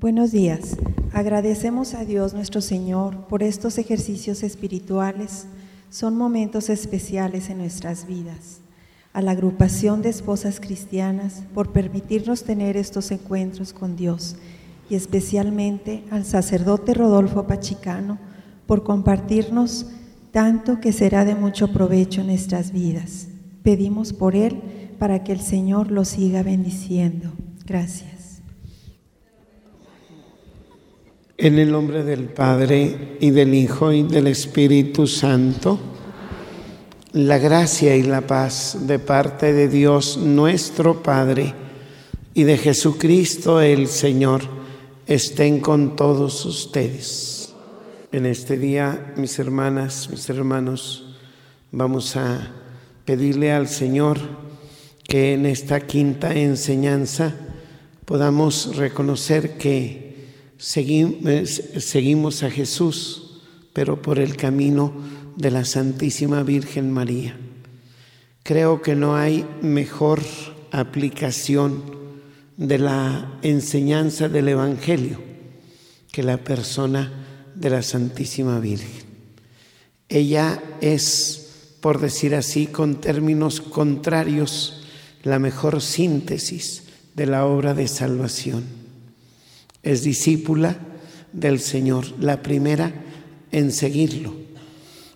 Buenos días. Agradecemos a Dios nuestro Señor por estos ejercicios espirituales. Son momentos especiales en nuestras vidas. A la agrupación de esposas cristianas por permitirnos tener estos encuentros con Dios y especialmente al sacerdote Rodolfo Pachicano por compartirnos tanto que será de mucho provecho en nuestras vidas. Pedimos por él para que el Señor lo siga bendiciendo. Gracias. En el nombre del Padre y del Hijo y del Espíritu Santo, la gracia y la paz de parte de Dios nuestro Padre y de Jesucristo el Señor estén con todos ustedes. En este día, mis hermanas, mis hermanos, vamos a pedirle al Señor que en esta quinta enseñanza podamos reconocer que seguimos a Jesús, pero por el camino de la Santísima Virgen María. Creo que no hay mejor aplicación de la enseñanza del Evangelio que la persona de la Santísima Virgen. Ella es, por decir así, con términos contrarios, la mejor síntesis de la obra de salvación es discípula del Señor, la primera en seguirlo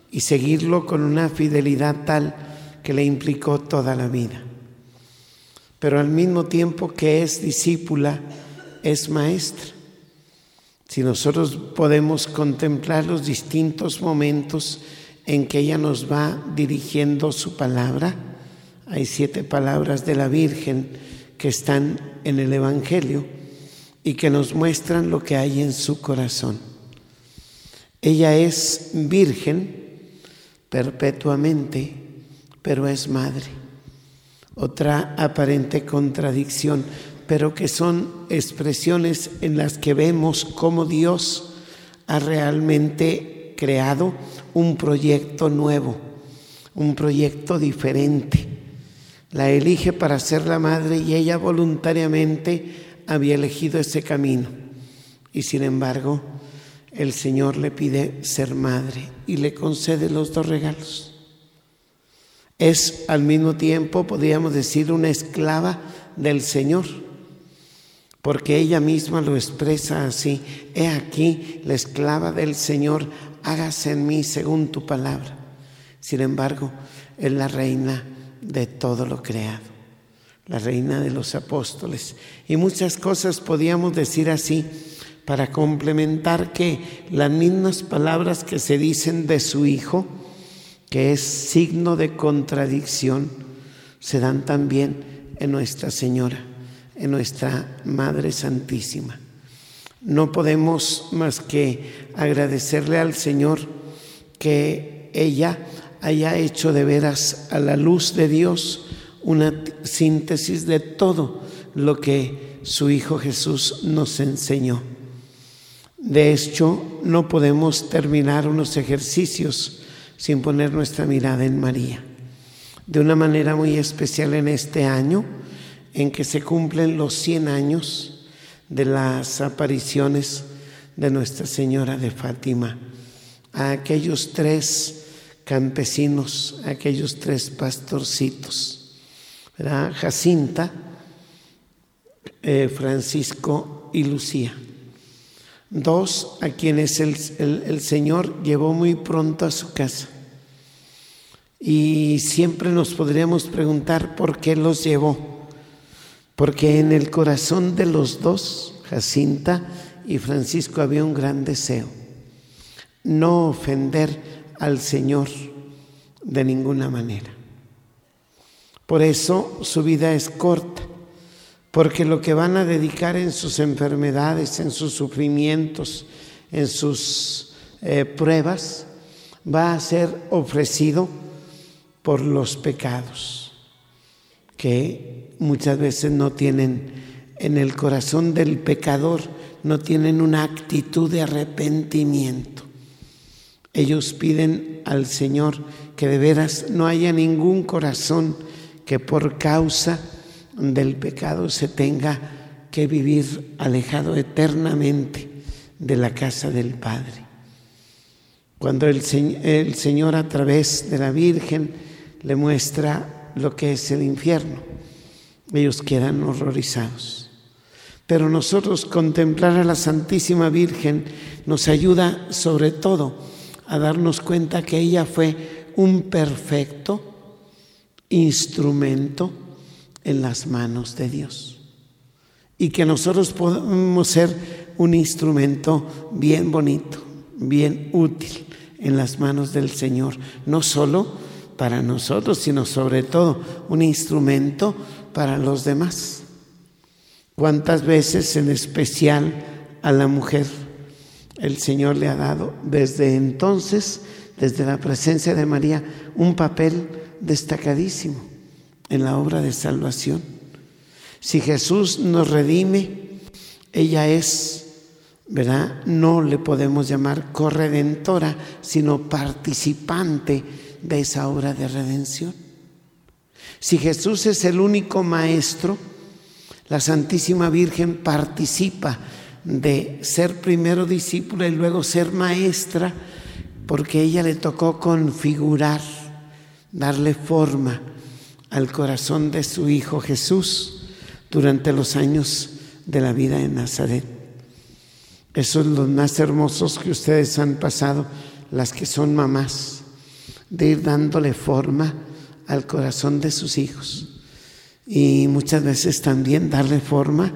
y seguirlo con una fidelidad tal que le implicó toda la vida. Pero al mismo tiempo que es discípula, es maestra. Si nosotros podemos contemplar los distintos momentos en que ella nos va dirigiendo su palabra, hay siete palabras de la Virgen que están en el Evangelio y que nos muestran lo que hay en su corazón. Ella es virgen perpetuamente, pero es madre. Otra aparente contradicción, pero que son expresiones en las que vemos cómo Dios ha realmente creado un proyecto nuevo, un proyecto diferente. La elige para ser la madre y ella voluntariamente había elegido ese camino y sin embargo el Señor le pide ser madre y le concede los dos regalos. Es al mismo tiempo, podríamos decir, una esclava del Señor, porque ella misma lo expresa así, he aquí la esclava del Señor, hágase en mí según tu palabra. Sin embargo, es la reina de todo lo creado la reina de los apóstoles. Y muchas cosas podíamos decir así para complementar que las mismas palabras que se dicen de su Hijo, que es signo de contradicción, se dan también en Nuestra Señora, en nuestra Madre Santísima. No podemos más que agradecerle al Señor que ella haya hecho de veras a la luz de Dios una síntesis de todo lo que su Hijo Jesús nos enseñó. De hecho, no podemos terminar unos ejercicios sin poner nuestra mirada en María. De una manera muy especial en este año, en que se cumplen los 100 años de las apariciones de Nuestra Señora de Fátima, a aquellos tres campesinos, a aquellos tres pastorcitos Jacinta, eh, Francisco y Lucía. Dos a quienes el, Señor llevó muy pronto a su casa. Y siempre nos podríamos preguntar por qué los llevó. Porque en el corazón de los dos, Jacinta y Francisco, había un gran deseo. No ofender al Señor de ninguna manera. Por eso su vida es corta, porque lo que van a dedicar en sus enfermedades, en sus sufrimientos, en sus eh, pruebas, va a ser ofrecido por los pecados, que muchas veces no tienen en el corazón del pecador, no tienen una actitud de arrepentimiento. Ellos piden al Señor que de veras no haya ningún corazón que por causa del pecado se tenga que vivir alejado eternamente de la casa del Padre. Cuando el, Señor a través de la Virgen le muestra lo que es el infierno, ellos quedan horrorizados. Pero nosotros contemplar a la Santísima Virgen nos ayuda sobre todo a darnos cuenta que ella fue un perfecto instrumento en las manos de Dios. Y que nosotros podemos ser un instrumento bien bonito, bien útil en las manos del Señor, no solo para nosotros, sino sobre todo un instrumento para los demás. ¿Cuántas veces en especial a la mujer el Señor le ha dado desde entonces, desde la presencia de María, un papel destacadísimo en la obra de salvación? Si Jesús nos redime, ella es, ¿verdad? No le podemos llamar corredentora, sino participante de esa obra de redención. Si Jesús es el único maestro, la Santísima Virgen participa de ser primero discípula y luego ser maestra, porque ella le tocó configurar, darle forma al corazón de su Hijo Jesús durante los años de la vida en Nazaret. Esos son los más hermosos que ustedes han pasado, las que son mamás, de ir dándole forma al corazón de sus hijos y muchas veces también darle forma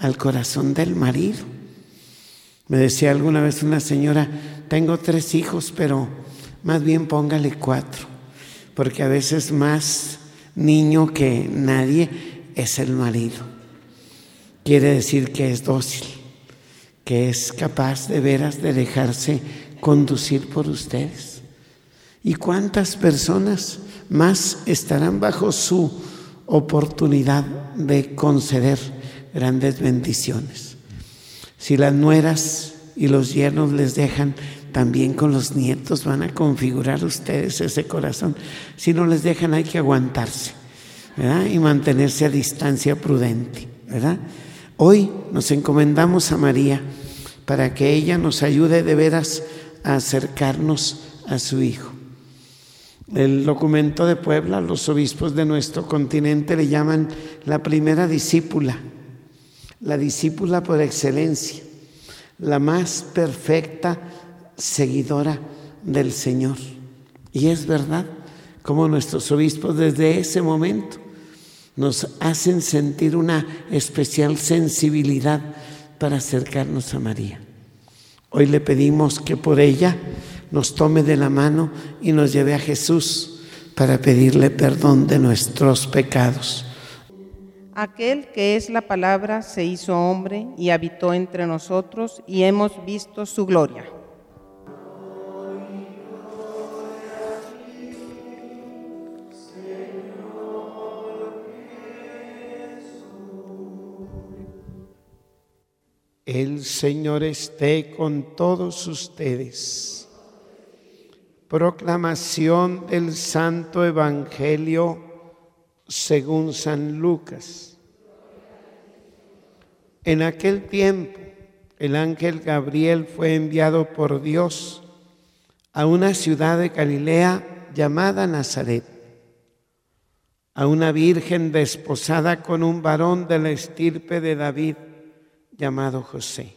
al corazón del marido. Me decía alguna vez una señora, tengo tres hijos, pero más bien póngale cuatro, porque a veces más niño que nadie es el marido. Quiere decir que es dócil, que es capaz de veras de dejarse conducir por ustedes. ¿Y cuántas personas más estarán bajo su oportunidad de conceder grandes bendiciones. Si las nueras y los yernos les dejan, también con los nietos van a configurar ustedes ese corazón. Si no les dejan, hay que aguantarse y mantenerse a distancia prudente. Hoy nos encomendamos a María para que ella nos ayude de veras a acercarnos a su Hijo. El documento de Puebla, los obispos de nuestro continente le llaman la primera discípula, la discípula por excelencia, la más perfecta seguidora del Señor. Y es verdad, como nuestros obispos desde ese momento nos hacen sentir una especial sensibilidad para acercarnos a María. Hoy le pedimos que por ella nos tome de la mano y nos lleve a Jesús para pedirle perdón de nuestros pecados. Aquel que es la palabra se hizo hombre y habitó entre nosotros y hemos visto su gloria. El Señor esté con todos ustedes. Proclamación del Santo Evangelio según San Lucas. En aquel tiempo el ángel Gabriel fue enviado por Dios a una ciudad de Galilea llamada Nazaret, a una virgen desposada con un varón de la estirpe de David llamado José.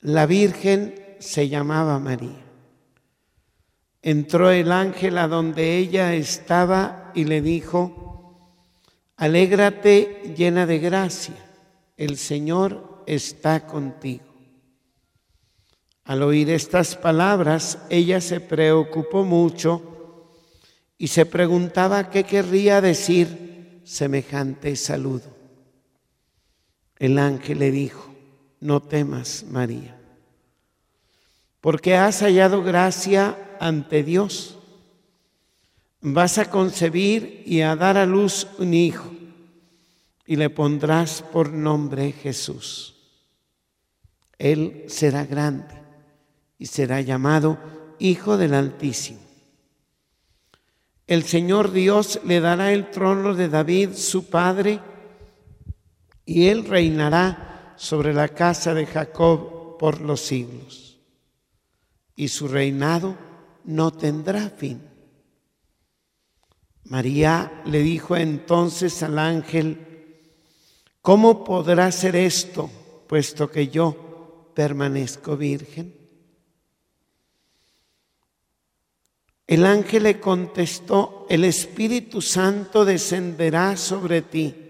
La virgen se llamaba María. Entró el ángel a donde ella estaba y le dijo, alégrate llena de gracia, el Señor está contigo. Al oír estas palabras, ella se preocupó mucho y se preguntaba qué querría decir semejante saludo. El ángel le dijo, no temas, María, porque has hallado gracia ante Dios. Vas a concebir y a dar a luz un hijo y le pondrás por nombre Jesús. Él será grande y será llamado Hijo del Altísimo. El Señor Dios le dará el trono de David, su padre, y él reinará sobre la casa de Jacob por los siglos, y su reinado no tendrá fin. María le dijo entonces al ángel, ¿cómo podrá ser esto, puesto que yo permanezco virgen? El ángel le contestó, el Espíritu Santo descenderá sobre ti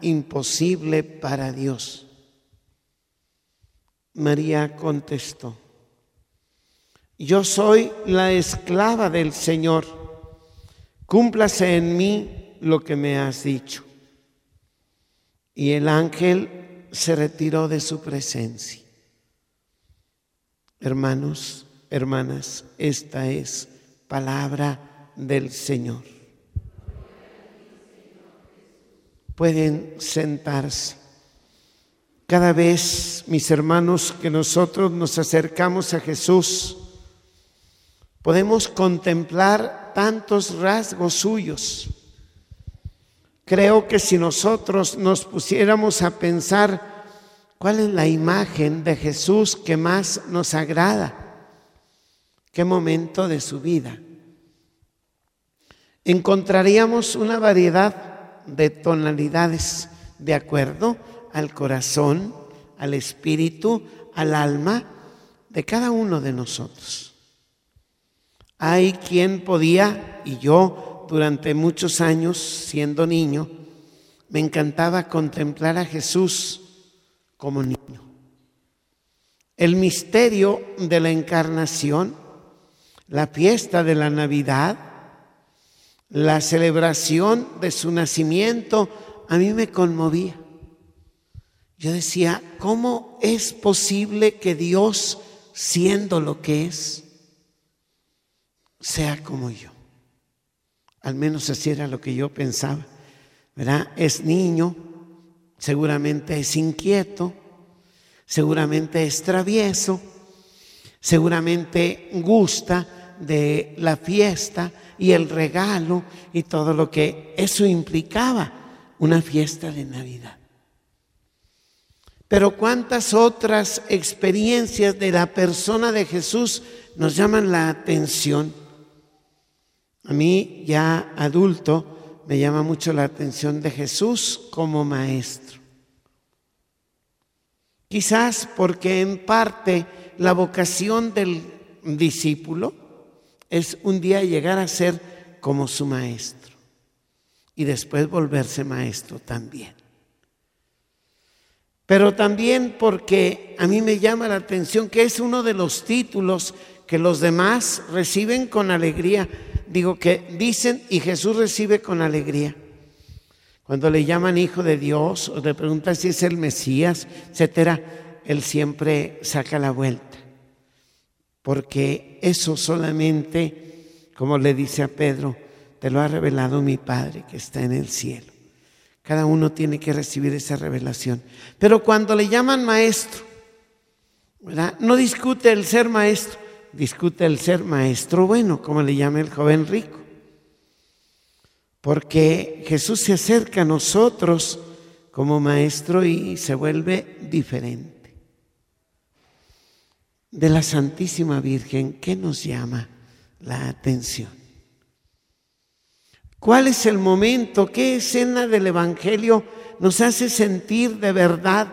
imposible para Dios. María contestó, yo soy la esclava del Señor, cúmplase en mí lo que me has dicho. Y el ángel se retiró de su presencia. Hermanos, hermanas, esta es palabra del Señor. Pueden sentarse. Cada vez, mis hermanos, que nosotros nos acercamos a Jesús, podemos contemplar tantos rasgos suyos. Creo que si nosotros nos pusiéramos a pensar cuál es la imagen de Jesús que más nos agrada, qué momento de su vida. Encontraríamos una variedad de tonalidades de acuerdo al corazón, al espíritu, al alma de cada uno de nosotros. Hay quien podía, y yo durante muchos años siendo niño, me encantaba contemplar a Jesús como niño. El misterio de la encarnación la fiesta de la Navidad, la celebración de su nacimiento, a mí me conmovía. Yo decía, ¿cómo es posible que Dios, siendo lo que es, sea como yo? Al menos así era lo que yo pensaba. ¿Verdad? Es niño, seguramente es inquieto, seguramente es travieso, seguramente gusta de la fiesta y el regalo y todo lo que eso implicaba, una fiesta de Navidad. Pero cuántas otras experiencias de la persona de Jesús nos llaman la atención. A mí ya adulto me llama mucho la atención de Jesús como maestro. Quizás porque en parte la vocación del discípulo es un día llegar a ser como su maestro y después volverse maestro también. Pero también porque a mí me llama la atención que es uno de los títulos que los demás reciben con alegría. Digo que dicen y Jesús recibe con alegría. Cuando le llaman hijo de Dios o le preguntan si es el Mesías, etcétera, él siempre saca la vuelta porque eso solamente, como le dice a Pedro, te lo ha revelado mi Padre que está en el cielo. Cada uno tiene que recibir esa revelación. Pero cuando le llaman maestro, no discute el ser maestro, discute el ser maestro bueno, como le llama el joven rico. Porque Jesús se acerca a nosotros como maestro y se vuelve diferente de la Santísima Virgen, ¿qué nos llama la atención? ¿Cuál es el momento? ¿Qué escena del Evangelio nos hace sentir de verdad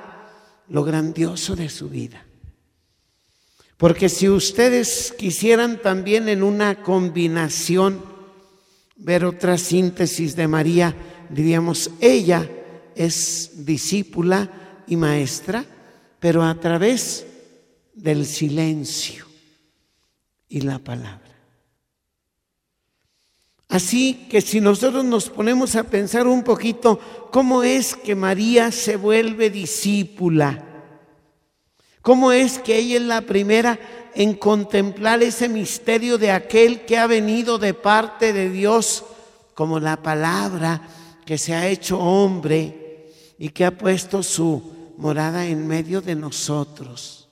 lo grandioso de su vida? Porque si ustedes quisieran también en una combinación ver otra síntesis de María, diríamos, ella es discípula y maestra, pero a través del silencio y la palabra. Así que si nosotros nos ponemos a pensar un poquito cómo es que María se vuelve discípula, cómo es que ella es la primera en contemplar ese misterio de aquel que ha venido de parte de Dios, como la palabra que se ha hecho hombre y que ha puesto su morada en medio de nosotros.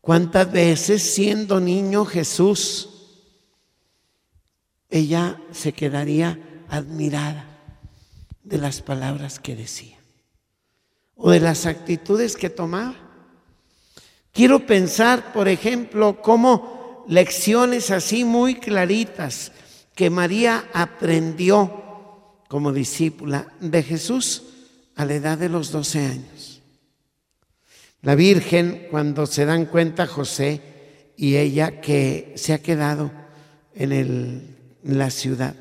¿Cuántas veces siendo niño Jesús ella se quedaría admirada de las palabras que decía o de las actitudes que tomaba. Quiero pensar, por ejemplo, cómo lecciones así muy claritas que María aprendió como discípula de Jesús a la edad de los 12 años. La Virgen, cuando se dan cuenta José y ella que se ha quedado en la ciudad.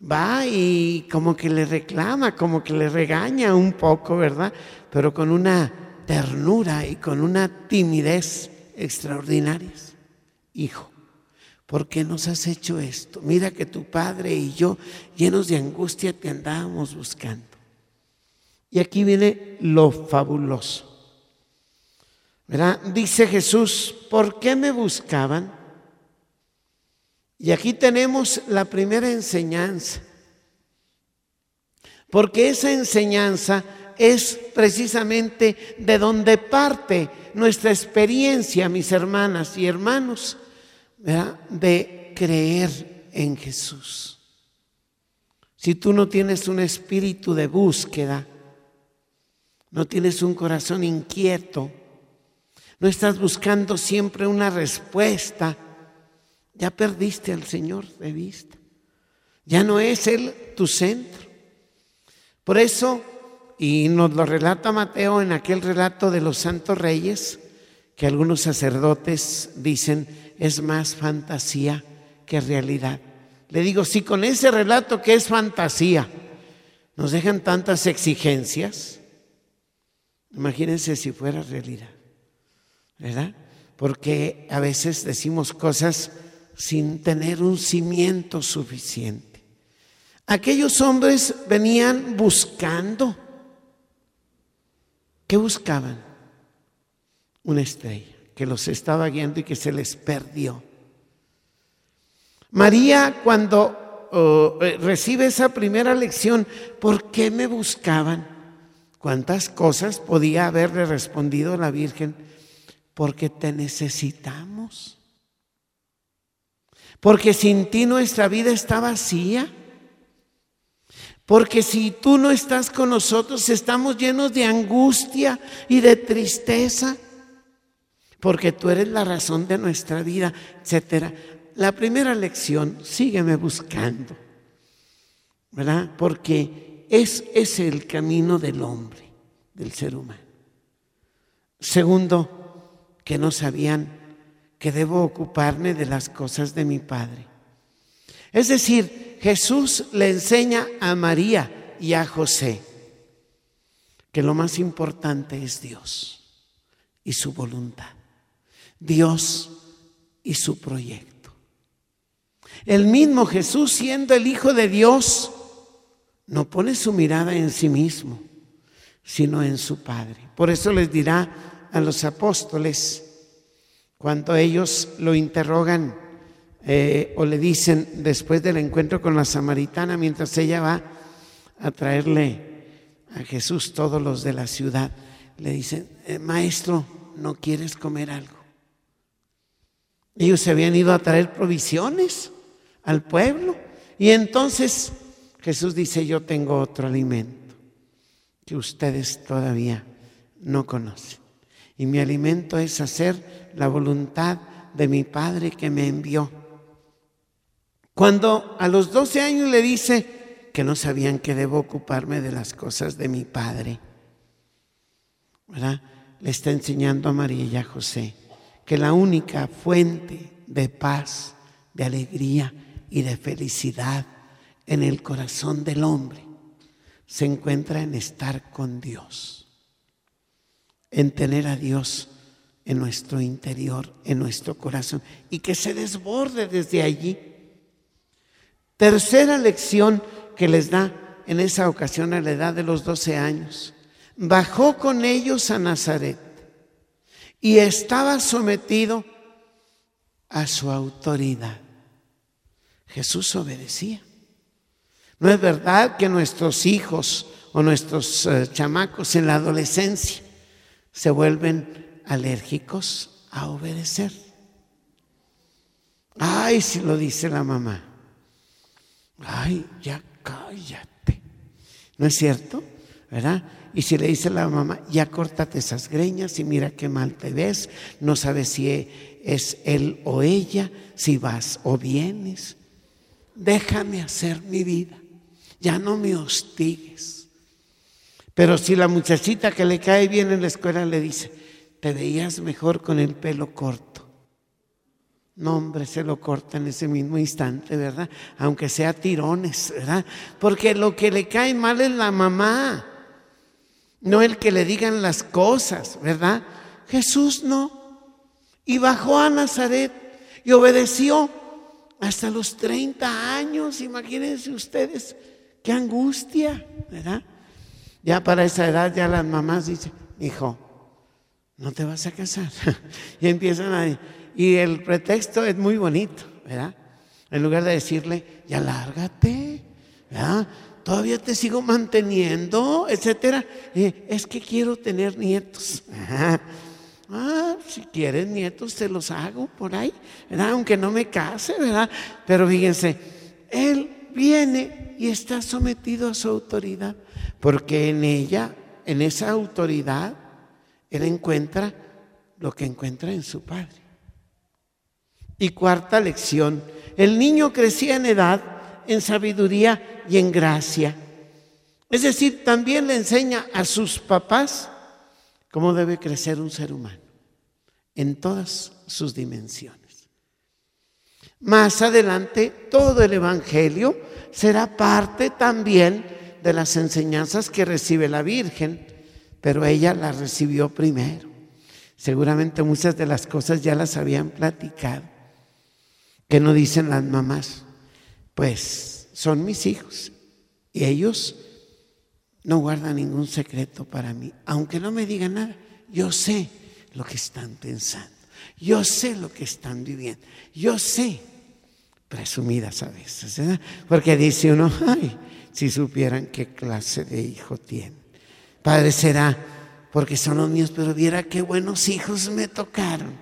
Va y como que le reclama, como que le regaña un poco, ¿verdad? Pero con una ternura y con una timidez extraordinarias. Hijo, ¿por qué nos has hecho esto? Mira que tu padre y yo, llenos de angustia, te andábamos buscando. Y aquí viene lo fabuloso. Dice Jesús, ¿por qué me buscaban? Y aquí tenemos la primera enseñanza, porque esa enseñanza es precisamente de donde parte nuestra experiencia, mis hermanas y hermanos, de creer en Jesús. Si tú no tienes un espíritu de búsqueda, no tienes un corazón inquieto, no estás buscando siempre una respuesta, ya perdiste al Señor de vista. Ya no es Él tu centro. Por eso, y nos lo relata Mateo en aquel relato de los santos reyes, que algunos sacerdotes dicen es más fantasía que realidad. Le digo, si con ese relato que es fantasía nos dejan tantas exigencias, imagínense si fuera realidad, ¿verdad? Porque a veces decimos cosas sin tener un cimiento suficiente. Aquellos hombres venían buscando. ¿Qué buscaban? Una estrella que los estaba guiando y que se les perdió. María cuando oh, eh, recibe esa primera lección, ¿por qué me buscaban? ¿Cuántas cosas podía haberle respondido la Virgen? Porque te necesitamos. Porque sin ti nuestra vida está vacía. Porque si tú no estás con nosotros, estamos llenos de angustia y de tristeza. Porque tú eres la razón de nuestra vida, etcétera. La primera lección, sígueme buscando. ¿Verdad? Porque es, es el camino del hombre, del ser humano. Segundo, que no sabían que debo ocuparme de las cosas de mi Padre. Es decir, Jesús le enseña a María y a José que lo más importante es Dios y su voluntad, Dios y su proyecto. El mismo Jesús, siendo el Hijo de Dios, no pone su mirada en sí mismo, sino en su Padre. Por eso les dirá a los apóstoles, cuando ellos lo interrogan eh, o le dicen después del encuentro con la samaritana, mientras ella va a traerle a Jesús todos los de la ciudad, le dicen, eh, maestro, ¿no quieres comer algo? Ellos se habían ido a traer provisiones al pueblo y entonces Jesús dice, yo tengo otro alimento que ustedes todavía no conocen. Y mi alimento es hacer la voluntad de mi Padre que me envió. Cuando a los 12 años le dice que no sabían que debo ocuparme de las cosas de mi Padre, ¿verdad? Le está enseñando a María y a José que la única fuente de paz, de alegría y de felicidad en el corazón del hombre se encuentra en estar con Dios, en tener a Dios en nuestro interior, en nuestro corazón, y que se desborde desde allí. Tercera lección que les da en esa ocasión a la edad de los 12 años. Bajó con ellos a Nazaret y estaba sometido a su autoridad. Jesús obedecía. No es verdad que nuestros hijos o nuestros eh, chamacos en la adolescencia se vuelven alérgicos a obedecer. Ay, si lo dice la mamá. Ay, ya cállate. ¿No es cierto? ¿Verdad? Y si le dice la mamá, ya córtate esas greñas y mira qué mal te ves, no sabes si es él o ella, si vas o vienes. Déjame hacer mi vida, ya no me hostigues. Pero si la muchachita que le cae bien en la escuela le dice, te veías mejor con el pelo corto. No, hombre, se lo corta en ese mismo instante, ¿verdad? Aunque sea tirones, ¿verdad? Porque lo que le cae mal es la mamá, no el que le digan las cosas, ¿verdad? Jesús no. Y bajó a Nazaret y obedeció hasta los 30 años. Imagínense ustedes qué angustia, ¿verdad? Ya para esa edad ya las mamás dicen, hijo, no te vas a casar. y empiezan a y el pretexto es muy bonito, ¿verdad? En lugar de decirle, ya lárgate, ¿verdad? Todavía te sigo manteniendo, etcétera. es que quiero tener nietos. Ah, si quieres nietos, te los hago por ahí, ¿verdad? Aunque no me case, ¿verdad? Pero fíjense, él viene y está sometido a su autoridad, porque en ella, en esa autoridad, él encuentra lo que encuentra en su padre. Y cuarta lección, el niño crecía en edad, en sabiduría y en gracia. Es decir, también le enseña a sus papás cómo debe crecer un ser humano en todas sus dimensiones. Más adelante, todo el Evangelio será parte también de las enseñanzas que recibe la Virgen, pero ella las recibió primero. Seguramente muchas de las cosas ya las habían platicado. ¿Qué no dicen las mamás? Pues son mis hijos y ellos no guardan ningún secreto para mí. Aunque no me digan nada, yo sé lo que están pensando. Yo sé lo que están viviendo. Yo sé, presumidas a veces, ¿verdad? Porque dice uno, ay, si supieran qué clase de hijo tiene. Padre será porque son los míos, pero viera qué buenos hijos me tocaron.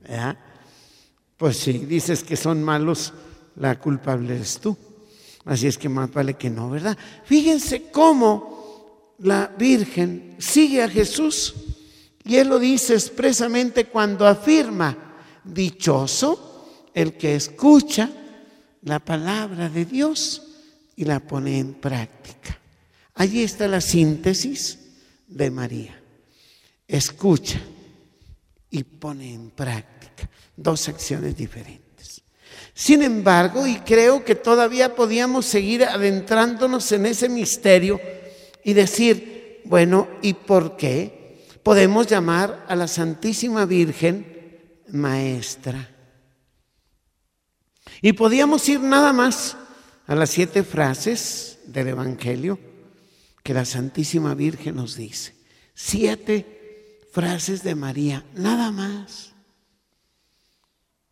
¿verdad? Pues si dices que son malos, la culpable eres tú. Así es que más vale que no, ¿verdad? Fíjense cómo la Virgen sigue a Jesús y él lo dice expresamente cuando afirma, dichoso el que escucha la palabra de Dios y la pone en práctica. Allí está la síntesis de María. Escucha y pone en práctica dos acciones diferentes. Sin embargo, y creo que todavía podíamos seguir adentrándonos en ese misterio y decir, bueno, ¿y por qué podemos llamar a la Santísima Virgen maestra? Y podíamos ir nada más a las siete frases del Evangelio que la Santísima Virgen nos dice. Siete frases de María, nada más.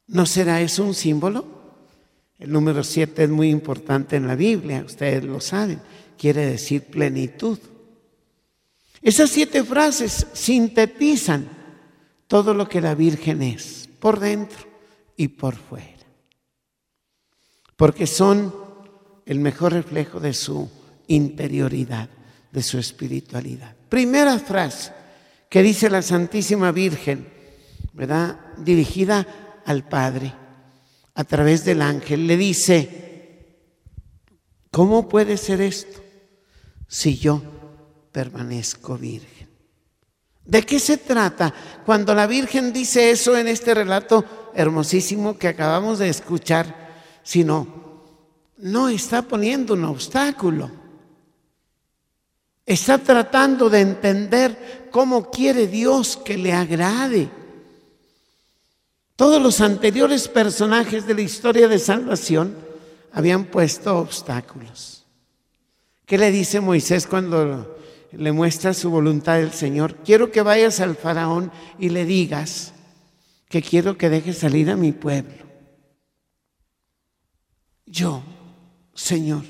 ¿No será eso un símbolo? El número siete es muy importante en la Biblia, ustedes lo saben, quiere decir plenitud. Esas siete frases sintetizan todo lo que la Virgen es, por dentro y por fuera, porque son el mejor reflejo de su interioridad, de su espiritualidad. Primera frase que dice la Santísima Virgen, ¿verdad? Dirigida al Padre a través del ángel. Le dice, ¿cómo puede ser esto si yo permanezco virgen? ¿De qué se trata cuando la Virgen dice eso en este relato hermosísimo que acabamos de escuchar? Sino, no está poniendo un obstáculo. Está tratando de entender cómo quiere Dios que le agrade. Todos los anteriores personajes de la historia de salvación habían puesto obstáculos. ¿Qué le dice Moisés cuando le muestra su voluntad del Señor? Quiero que vayas al faraón y le digas que quiero que deje salir a mi pueblo. Yo, Señor,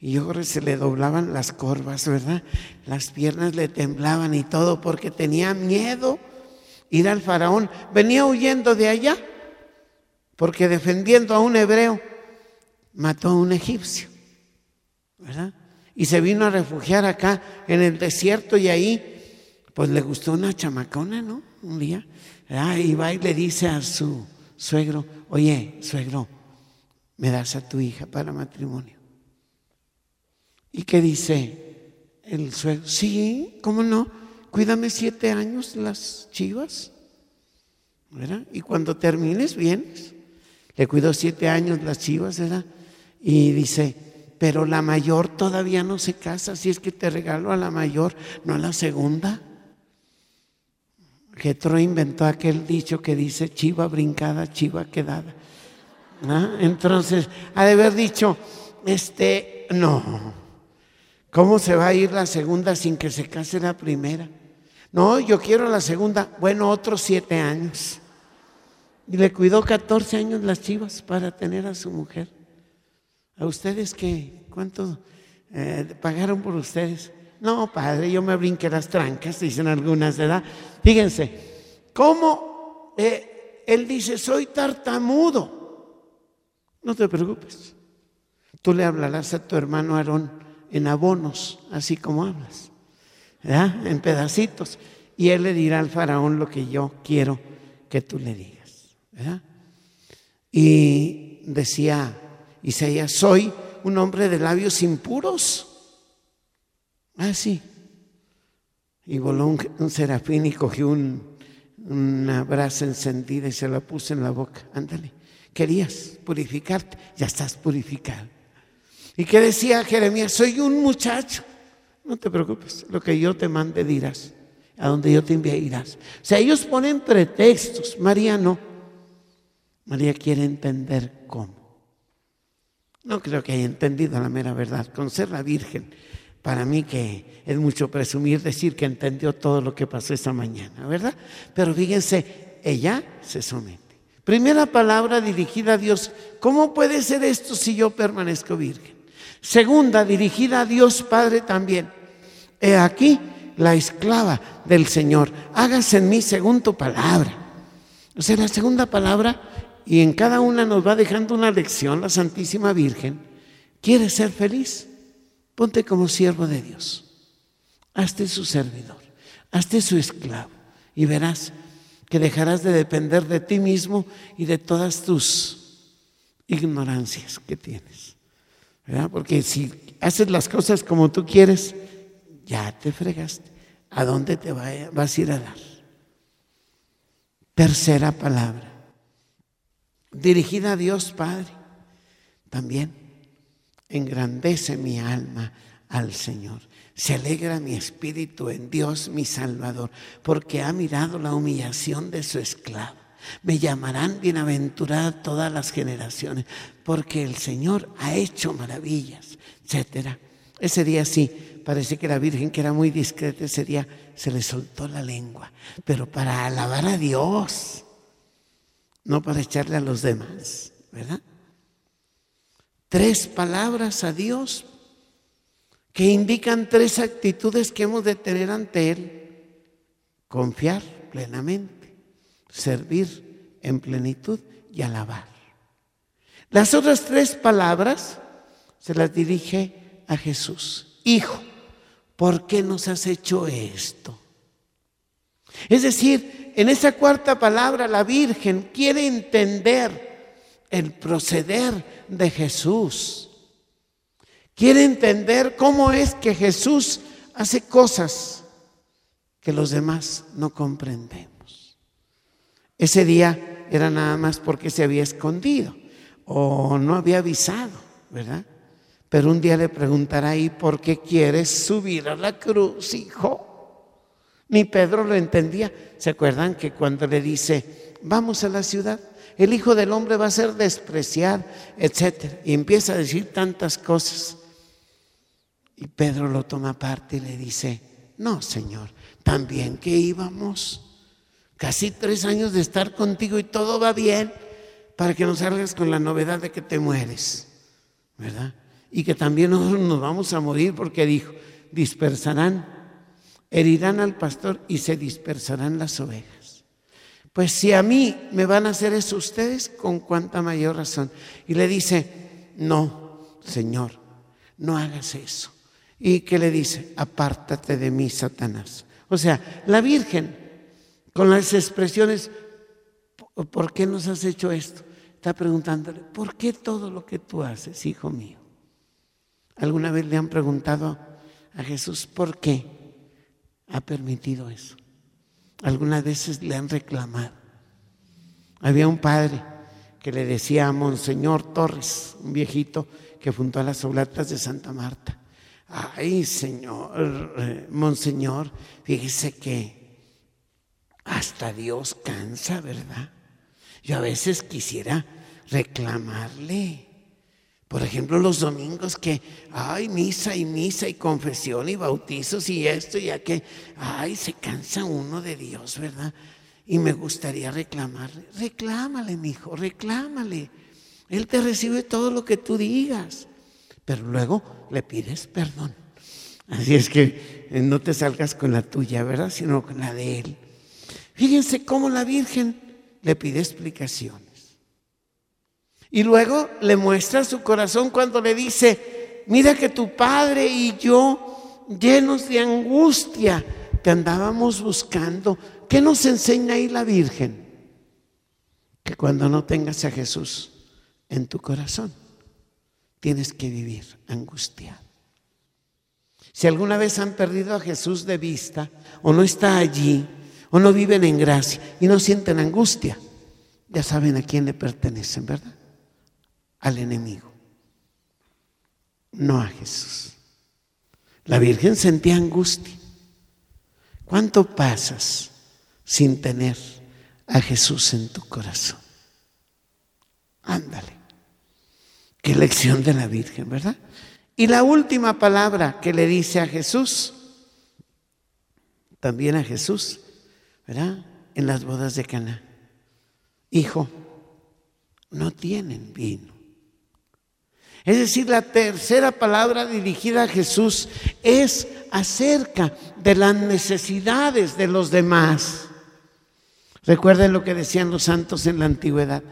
y yo creo que se le doblaban las corvas, ¿verdad? Las piernas le temblaban y todo porque tenía miedo ir al faraón. Venía huyendo de allá porque defendiendo a un hebreo mató a un egipcio, ¿verdad? Y se vino a refugiar acá en el desierto y ahí, pues le gustó una chamacona, ¿no? Un día. Y va y le dice a su suegro, oye, suegro, me das a tu hija para matrimonio. ¿Y qué dice el suegro? Sí, ¿cómo no? Cuídame siete años las chivas. ¿verdad? Y cuando termines, vienes. Le cuidó siete años las chivas, ¿verdad? Y dice, pero la mayor todavía no se casa, si es que te regalo a la mayor, no a la segunda. Getro inventó aquel dicho que dice chiva brincada, chiva quedada. ¿Ah? Entonces, ha de haber dicho, este, no, ¿cómo se va a ir la segunda sin que se case la primera? No, yo quiero la segunda, bueno, otros siete años. Y le cuidó 14 años las chivas para tener a su mujer. ¿A ustedes qué? ¿Cuánto eh, pagaron por ustedes? No, padre, yo me brinqué las trancas, dicen algunas, ¿verdad? Fíjense, ¿cómo eh, él dice, soy tartamudo? No te preocupes. Tú le hablarás a tu hermano Aarón en abonos, así como hablas, ¿verdad? En pedacitos. Y él le dirá al faraón lo que yo quiero que tú le digas, ¿verdad? Y decía Isaías, soy un hombre de labios impuros. Ah, sí. Y voló un, serafín y cogió una brasa encendida y se la puso en la boca. Ándale, querías purificarte, ya estás purificado. ¿Y qué decía Jeremías? Soy un muchacho. No te preocupes, lo que yo te mande dirás, a donde yo te envíe irás. O sea, ellos ponen pretextos, María no. María quiere entender cómo. No creo que haya entendido la mera verdad. Con ser la Virgen, para mí que es mucho presumir decir que entendió todo lo que pasó esa mañana, ¿verdad? Pero fíjense, ella se somete. Primera palabra dirigida a Dios. ¿Cómo puede ser esto si yo permanezco virgen? Segunda, dirigida a Dios Padre también. He aquí la esclava del Señor. Hágase en mí según tu palabra. O sea, la segunda palabra y en cada una nos va dejando una lección la Santísima Virgen. ¿Quieres ser feliz? Ponte como siervo de Dios. Hazte su servidor, hazte su esclavo y verás que dejarás de depender de ti mismo y de todas tus ignorancias que tienes. ¿verdad? Porque si haces las cosas como tú quieres, ya te fregaste. ¿A dónde te vas a ir a dar? Tercera palabra dirigida a Dios Padre, también engrandece mi alma al Señor. Se alegra mi espíritu en Dios mi Salvador, porque ha mirado la humillación de su esclavo. Me llamarán bienaventurada todas las generaciones, porque el Señor ha hecho maravillas, etcétera. Ese día sí, parece que la Virgen, que era muy discreta, ese día se le soltó la lengua, pero para alabar a Dios no para echarle a los demás, ¿verdad? Tres palabras a Dios que indican tres actitudes que hemos de tener ante Él. Confiar plenamente, servir en plenitud y alabar. Las otras tres palabras se las dirige a Jesús. Hijo, ¿por qué nos has hecho esto? Es decir, en esa cuarta palabra la Virgen quiere entender el proceder de Jesús. Quiere entender cómo es que Jesús hace cosas que los demás no comprendemos. Ese día era nada más porque se había escondido o no había avisado, ¿verdad? Pero un día le preguntará, ¿y por qué quieres subir a la cruz, hijo? Ni Pedro lo entendía. ¿Se acuerdan que cuando le dice, vamos a la ciudad? el Hijo del Hombre va a ser despreciado, etc. Y empieza a decir tantas cosas. Y Pedro lo toma aparte y le dice, no, Señor, también que íbamos casi tres años de estar contigo y todo va bien para que nos salgas con la novedad de que te mueres, ¿verdad? Y que también nosotros nos vamos a morir porque dijo, dispersarán, herirán al pastor y se dispersarán las ovejas. Pues si a mí me van a hacer eso ustedes, con cuánta mayor razón. Y le dice, no, Señor, no hagas eso. ¿Y qué le dice? Apártate de mí, Satanás. O sea, la Virgen, con las expresiones, ¿por qué nos has hecho esto? Está preguntándole, ¿por qué todo lo que tú haces, hijo mío? ¿Alguna vez le han preguntado a Jesús por qué ha permitido eso? Algunas veces le han reclamado. Había un padre que le decía a Monseñor Torres, un viejito que fundó las oblatas de Santa Marta, Ay, señor, eh, monseñor, fíjese que hasta Dios cansa, ¿verdad? Yo a veces quisiera reclamarle. Por ejemplo, los domingos que, ay, misa y misa y confesión y bautizos y esto y aquello. Ay, se cansa uno de Dios, ¿verdad? Y me gustaría reclamarle. Reclámale, mi hijo, reclámale. Él te recibe todo lo que tú digas pero luego le pides perdón. Así es que eh, no te salgas con la tuya, ¿verdad? Sino con la de él. Fíjense cómo la Virgen le pide explicaciones. Y luego le muestra su corazón cuando le dice, mira que tu padre y yo, llenos de angustia, te andábamos buscando. ¿Qué nos enseña ahí la Virgen? Que cuando no tengas a Jesús en tu corazón, tienes que vivir angustiado. Si alguna vez han perdido a Jesús de vista, o no está allí, o no viven en gracia y no sienten angustia, ya saben a quién le pertenecen, ¿verdad? Al enemigo, no a Jesús. La Virgen sentía angustia. ¿Cuánto pasas sin tener a Jesús en tu corazón? Ándale. Qué lección de la Virgen, ¿verdad? Y la última palabra que le dice a Jesús, también a Jesús, ¿verdad? En las bodas de Cana. Hijo, no tienen vino. Es decir, la tercera palabra dirigida a Jesús es acerca de las necesidades de los demás. Recuerden lo que decían los santos en la antigüedad.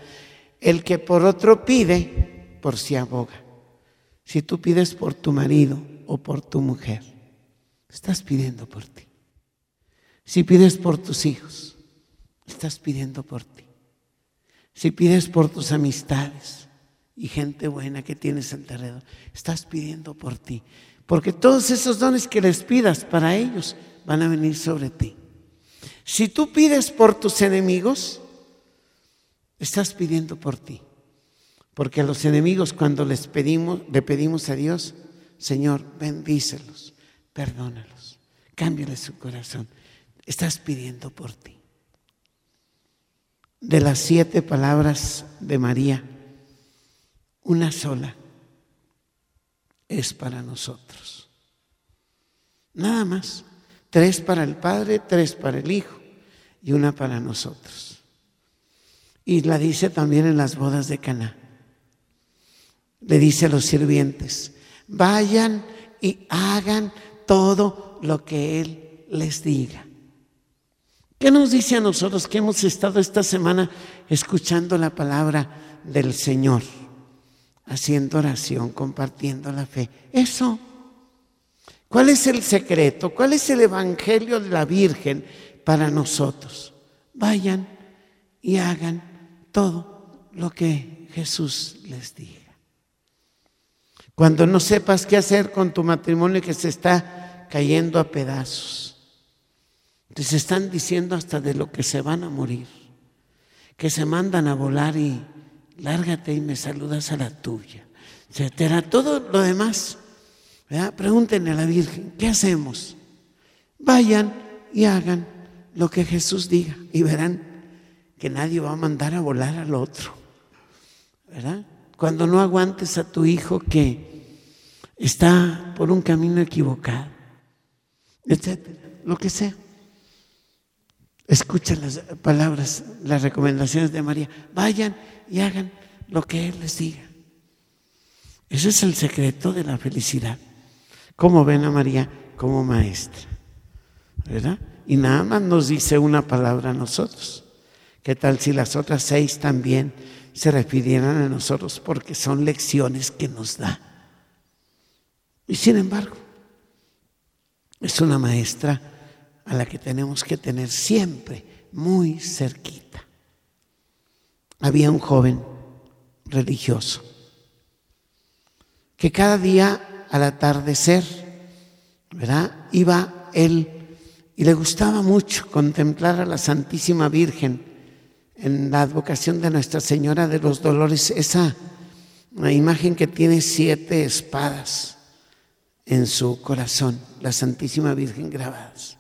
El que por otro pide, por si aboga. Si tú pides por tu marido o por tu mujer, estás pidiendo por ti. Si pides por tus hijos, estás pidiendo por ti. Si pides por tus amistades y gente buena que tienes alrededor, estás pidiendo por ti. Porque todos esos dones que les pidas para ellos van a venir sobre ti. Si tú pides por tus enemigos, estás pidiendo por ti. Porque a los enemigos cuando les pedimos, le pedimos a Dios, Señor, bendícelos, perdónalos, cámbiale su corazón. Estás pidiendo por ti. De las siete palabras de María, una sola es para nosotros. Nada más. Tres para el Padre, tres para el Hijo y una para nosotros. Y la dice también en las bodas de Caná le dice a los sirvientes, vayan y hagan todo lo que Él les diga. ¿Qué nos dice a nosotros que hemos estado esta semana escuchando la palabra del Señor, haciendo oración, compartiendo la fe? Eso. ¿Cuál es el secreto? ¿Cuál es el Evangelio de la Virgen para nosotros? Vayan y hagan todo lo que Jesús les diga. Cuando no sepas qué hacer con tu matrimonio que se está cayendo a pedazos. Te están diciendo hasta de lo que se van a morir. Que se mandan a volar y lárgate y me saludas a la tuya. Etcétera. Todo lo demás. Pregúntenle a la Virgen, ¿qué hacemos? Vayan y hagan lo que Jesús diga y verán que nadie va a mandar a volar al otro, ¿verdad? Cuando no aguantes a tu hijo que está por un camino equivocado, etcétera, lo que sea. Escucha las palabras, las recomendaciones de María. Vayan y hagan lo que Él les diga. Ese es el secreto de la felicidad. ¿Cómo ven a María como maestra? ¿Verdad? Y nada más nos dice una palabra a nosotros. ¿Qué tal si las otras seis también se refirieran a nosotros porque son lecciones que nos da? Y sin embargo, es una maestra a la que tenemos que tener siempre muy cerquita. Había un joven religioso que cada día al atardecer, ¿verdad? Iba él y le gustaba mucho contemplar a la Santísima Virgen en la advocación de Nuestra Señora de los Dolores, esa imagen que tiene siete espadas en su corazón, la Santísima Virgen grabadas.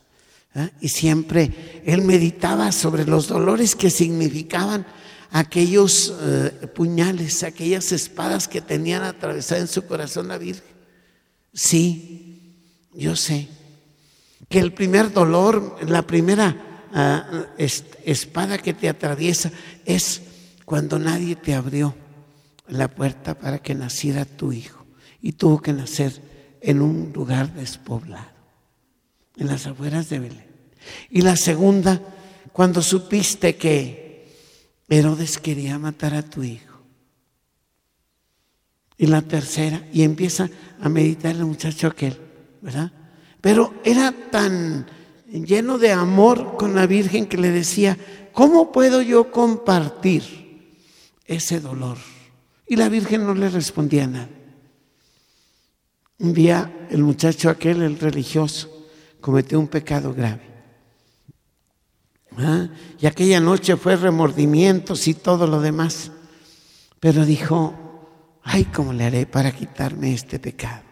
¿eh? Y siempre él meditaba sobre los dolores que significaban aquellos eh, puñales, aquellas espadas que tenían atravesada en su corazón la Virgen. Sí, yo sé que el primer dolor, la primera ah, espada que te atraviesa es cuando nadie te abrió la puerta para que naciera tu hijo y tuvo que nacer en un lugar despoblado, en las afueras de Belén. Y la segunda, cuando supiste que Herodes quería matar a tu hijo. Y la tercera, y empieza a meditar el muchacho aquel, ¿verdad? Pero era tan lleno de amor con la Virgen que le decía, ¿cómo puedo yo compartir ese dolor? Y la Virgen no le respondía nada. Un día el muchacho aquel, el religioso, cometió un pecado grave. ¿Ah? Y aquella noche fue remordimientos y todo lo demás. Pero dijo, ay, ¿cómo le haré para quitarme este pecado?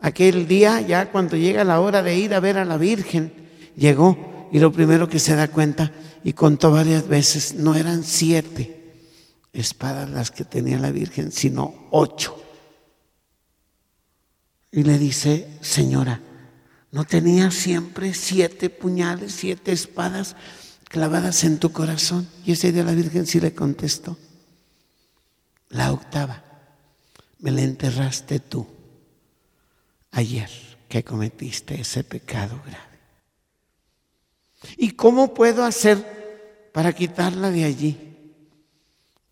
Aquel día, ya cuando llega la hora de ir a ver a la Virgen, llegó y lo primero que se da cuenta, y contó varias veces, no eran siete espadas las que tenía la Virgen, sino ocho. Y le dice, señora, ¿no tenía siempre siete puñales, siete espadas clavadas en tu corazón? Y ese día la Virgen sí le contestó, la octava, me la enterraste tú ayer que cometiste ese pecado grave. ¿Y cómo puedo hacer para quitarla de allí?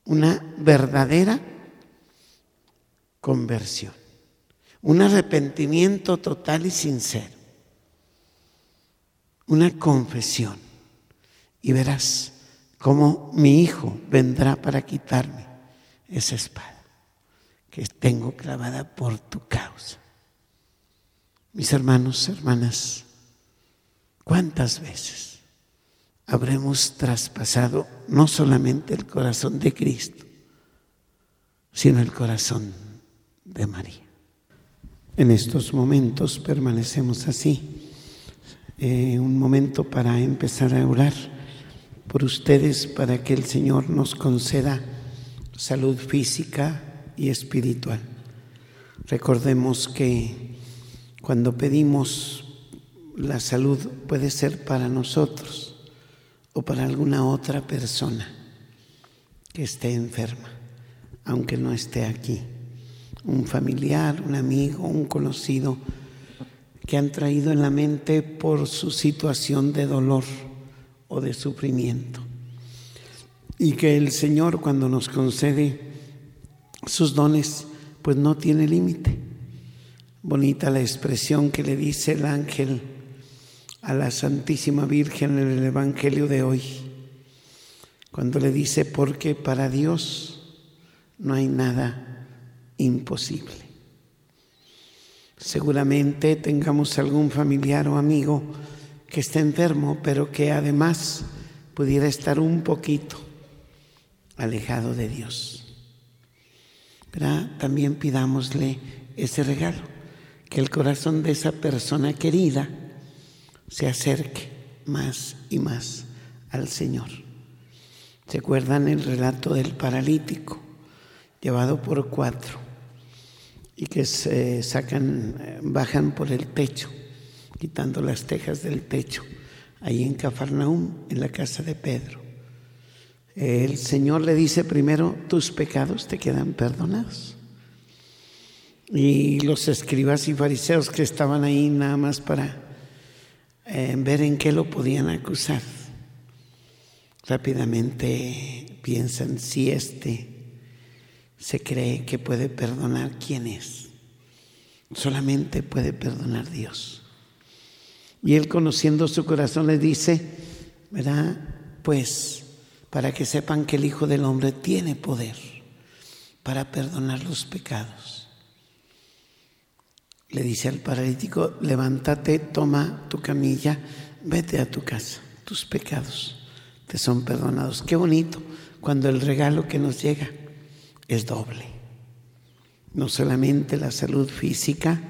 Una verdadera conversión, un arrepentimiento total y sincero, una confesión. Y verás cómo mi hijo vendrá para quitarme esa espada que tengo clavada por tu causa. Mis hermanos, hermanas, ¿cuántas veces habremos traspasado no solamente el corazón de Cristo, sino el corazón de María? En estos momentos permanecemos así, eh, un momento para empezar a orar por ustedes para que el Señor nos conceda salud física y espiritual. Recordemos que cuando pedimos la salud puede ser para nosotros o para alguna otra persona que esté enferma, aunque no esté aquí. Un familiar, un amigo, un conocido que han traído en la mente por su situación de dolor o de sufrimiento. Y que el Señor cuando nos concede sus dones, pues no tiene límite Bonita la expresión que le dice el ángel a la Santísima Virgen en el Evangelio de hoy, cuando le dice, porque para Dios no hay nada imposible. Seguramente tengamos algún familiar o amigo que esté enfermo, pero que además pudiera estar un poquito alejado de Dios. Pero también pidámosle ese regalo que el corazón de esa persona querida se acerque más y más al Señor. ¿Se acuerdan el relato del paralítico llevado por cuatro y que se sacan, bajan por el techo, quitando las tejas del techo, ahí en Cafarnaúm, en la casa de Pedro? El Señor le dice primero, tus pecados te quedan perdonados. Y los escribas y fariseos que estaban ahí nada más para eh, ver en qué lo podían acusar rápidamente piensan si este se cree que puede perdonar, ¿quién es? Solamente puede perdonar Dios. Y él conociendo su corazón le dice, ¿verdad? Pues para que sepan que el Hijo del Hombre tiene poder para perdonar los pecados. Le dice al paralítico, levántate, toma tu camilla, vete a tu casa, tus pecados te son perdonados. Qué bonito cuando el regalo que nos llega es doble. No solamente la salud física,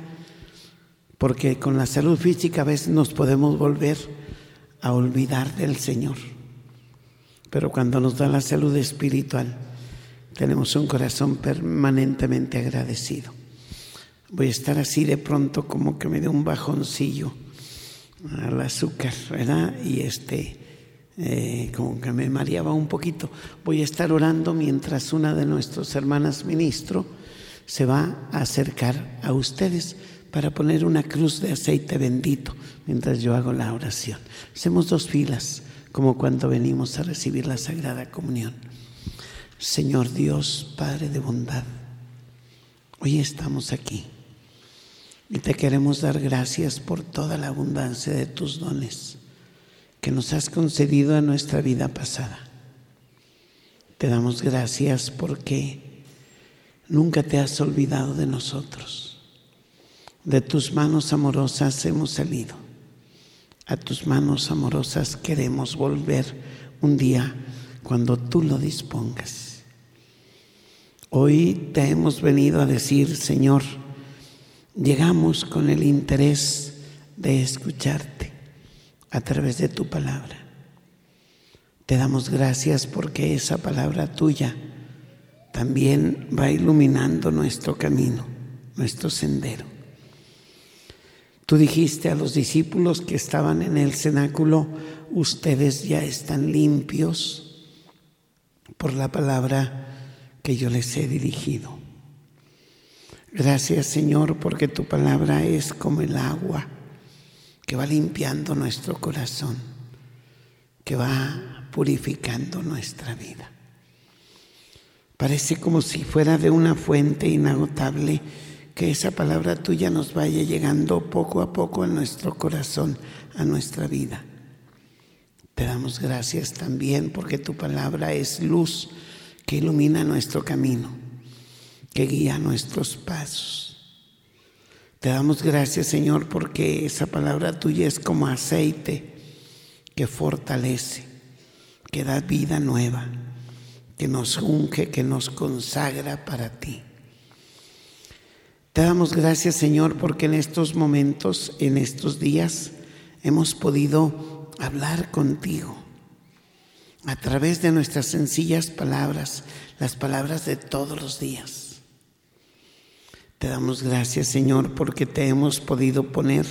porque con la salud física a veces nos podemos volver a olvidar del Señor. Pero cuando nos da la salud espiritual, tenemos un corazón permanentemente agradecido. Voy a estar así de pronto como que me dé un bajoncillo al azúcar, ¿verdad? Y este eh, como que me mareaba un poquito. Voy a estar orando mientras una de nuestras hermanas ministro se va a acercar a ustedes para poner una cruz de aceite bendito mientras yo hago la oración. Hacemos dos filas, como cuando venimos a recibir la Sagrada Comunión. Señor Dios, Padre de bondad, hoy estamos aquí y te queremos dar gracias por toda la abundancia de tus dones que nos has concedido a nuestra vida pasada. Te damos gracias porque nunca te has olvidado de nosotros. De tus manos amorosas hemos salido. A tus manos amorosas queremos volver un día cuando tú lo dispongas. Hoy te hemos venido a decir, Señor, llegamos con el interés de escucharte a través de tu palabra. Te damos gracias porque esa palabra tuya también va iluminando nuestro camino, nuestro sendero. Tú dijiste a los discípulos que estaban en el cenáculo, ustedes ya están limpios por la palabra que yo les he dirigido. Gracias Señor porque tu palabra es como el agua que va limpiando nuestro corazón, que va purificando nuestra vida. Parece como si fuera de una fuente inagotable que esa palabra tuya nos vaya llegando poco a poco a nuestro corazón, a nuestra vida. Te damos gracias también porque tu palabra es luz que ilumina nuestro camino, que guía nuestros pasos. Te damos gracias, Señor, porque esa palabra tuya es como aceite que fortalece, que da vida nueva, que nos unge, que nos consagra para ti. Te damos gracias, Señor, porque en estos momentos, en estos días, hemos podido hablar contigo a través de nuestras sencillas palabras, las palabras de todos los días. Te damos gracias, Señor, porque te hemos podido poner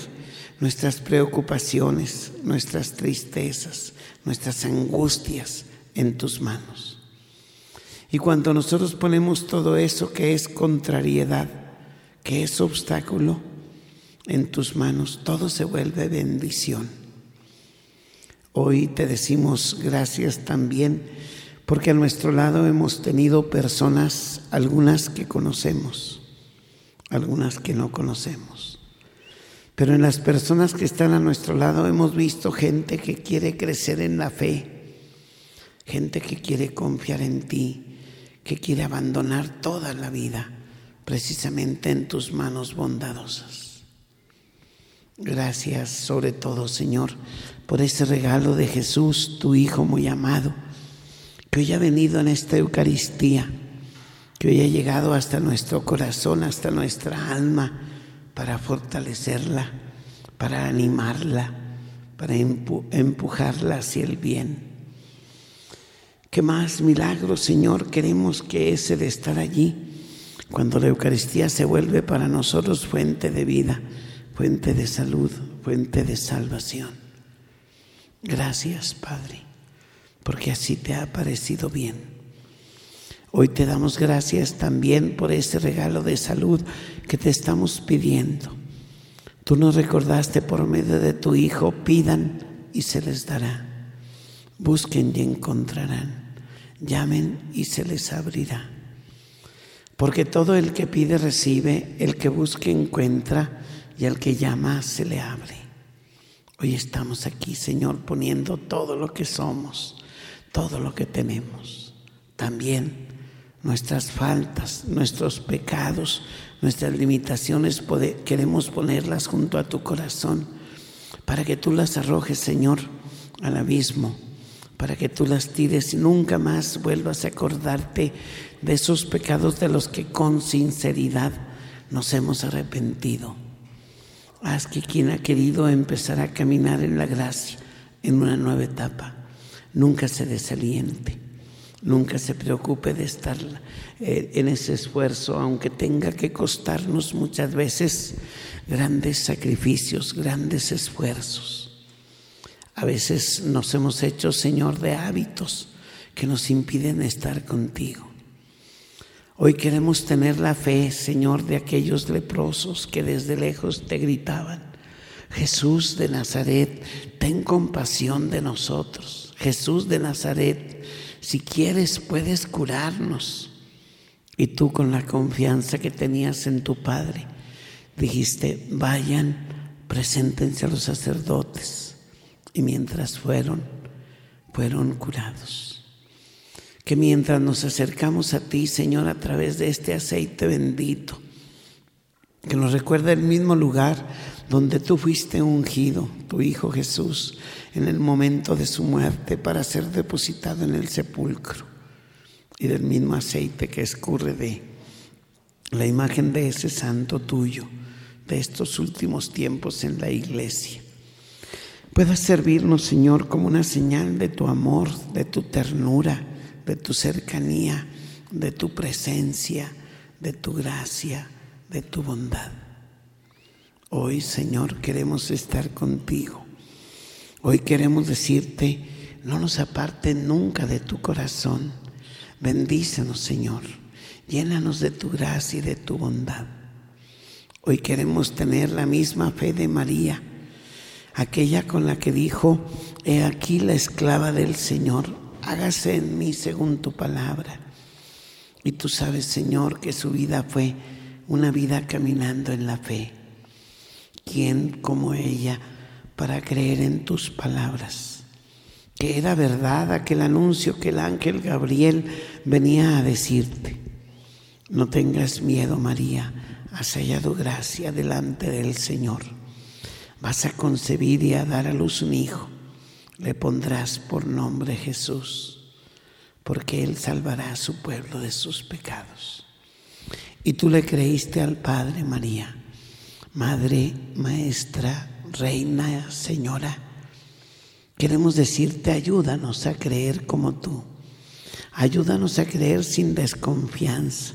nuestras preocupaciones, nuestras tristezas, nuestras angustias en tus manos. Y cuando nosotros ponemos todo eso que es contrariedad, que es obstáculo, en tus manos, todo se vuelve bendición. Hoy te decimos gracias también porque a nuestro lado hemos tenido personas, algunas que conocemos, algunas que no conocemos. Pero en las personas que están a nuestro lado hemos visto gente que quiere crecer en la fe, gente que quiere confiar en ti, que quiere abandonar toda la vida precisamente en tus manos bondadosas. Gracias sobre todo, Señor, por ese regalo de Jesús, tu Hijo muy amado, que hoy ha venido en esta Eucaristía que hoy ha llegado hasta nuestro corazón, hasta nuestra alma, para fortalecerla, para animarla, para empujarla hacia el bien. ¿Qué más milagros, Señor, queremos que ese de estar allí, cuando la Eucaristía se vuelve para nosotros fuente de vida, fuente de salud, fuente de salvación? Gracias, Padre, porque así te ha parecido bien. Hoy te damos gracias también por ese regalo de salud que te estamos pidiendo. Tú nos recordaste por medio de tu Hijo, pidan y se les dará. Busquen y encontrarán. Llamen y se les abrirá. Porque todo el que pide recibe, el que busca encuentra y el que llama se le abre. Hoy estamos aquí, Señor, poniendo todo lo que somos, todo lo que tenemos. También nuestras faltas, nuestros pecados, nuestras limitaciones, queremos ponerlas junto a tu corazón para que tú las arrojes, Señor, al abismo para que tú las tires y nunca más vuelvas a acordarte de esos pecados de los que con sinceridad nos hemos arrepentido. Haz que quien ha querido empezar a caminar en la gracia, en una nueva etapa, nunca se desaliente, nunca se preocupe de estar eh, en ese esfuerzo, aunque tenga que costarnos muchas veces grandes sacrificios, grandes esfuerzos. A veces nos hemos hecho, Señor, de hábitos que nos impiden estar contigo. Hoy queremos tener la fe, Señor, de aquellos leprosos que desde lejos te gritaban, Jesús de Nazaret, ten compasión de nosotros. Jesús de Nazaret, si quieres puedes curarnos. Y tú con la confianza que tenías en tu Padre, dijiste, vayan, preséntense a los sacerdotes y mientras fueron, fueron curados. Que mientras nos acercamos a ti, Señor, a través de este aceite bendito, que nos recuerda el mismo lugar donde tú fuiste ungido, tu Hijo Jesús, en el momento de su muerte para ser depositado en el sepulcro, y del mismo aceite que escurre de la imagen de ese santo tuyo, de estos últimos tiempos en la iglesia pueda servirnos, Señor, como una señal de tu amor, de tu ternura, de tu cercanía, de tu presencia, de tu gracia, de tu bondad. Hoy, Señor, queremos estar contigo. Hoy queremos decirte, no nos aparte nunca de tu corazón. Bendícenos, Señor. Llénanos de tu gracia y de tu bondad. Hoy queremos tener la misma fe de María aquella con la que dijo, he aquí la esclava del Señor, hágase en mí según tu palabra. Y tú sabes, Señor, que su vida fue una vida caminando en la fe. ¿Quién como ella para creer en tus palabras? Que era verdad aquel anuncio que el ángel Gabriel venía a decirte. No tengas miedo, María, has hallado gracia delante del Señor vas a concebir y a dar a luz un hijo. Le pondrás por nombre Jesús, porque Él salvará a su pueblo de sus pecados. Y tú le creíste al Padre María, Madre, Maestra, Reina, Señora. Queremos decirte, ayúdanos a creer como tú. Ayúdanos a creer sin desconfianza.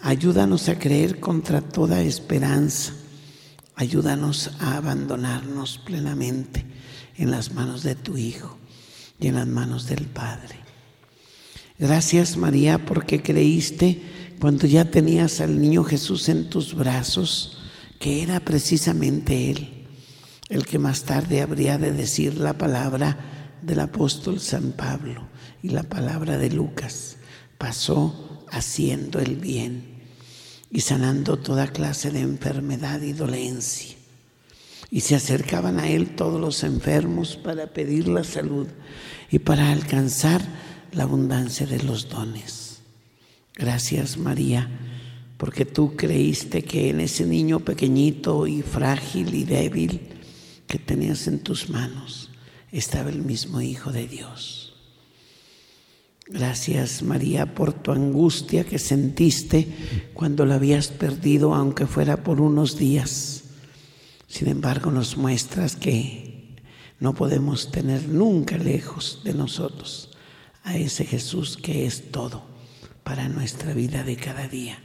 Ayúdanos a creer contra toda esperanza Ayúdanos a abandonarnos plenamente en las manos de tu Hijo y en las manos del Padre. Gracias María porque creíste cuando ya tenías al niño Jesús en tus brazos que era precisamente Él el que más tarde habría de decir la palabra del apóstol San Pablo y la palabra de Lucas. Pasó haciendo el bien y sanando toda clase de enfermedad y dolencia. Y se acercaban a él todos los enfermos para pedir la salud y para alcanzar la abundancia de los dones. Gracias María, porque tú creíste que en ese niño pequeñito y frágil y débil que tenías en tus manos estaba el mismo Hijo de Dios. Gracias María por tu angustia que sentiste cuando la habías perdido, aunque fuera por unos días. Sin embargo, nos muestras que no podemos tener nunca lejos de nosotros a ese Jesús que es todo para nuestra vida de cada día.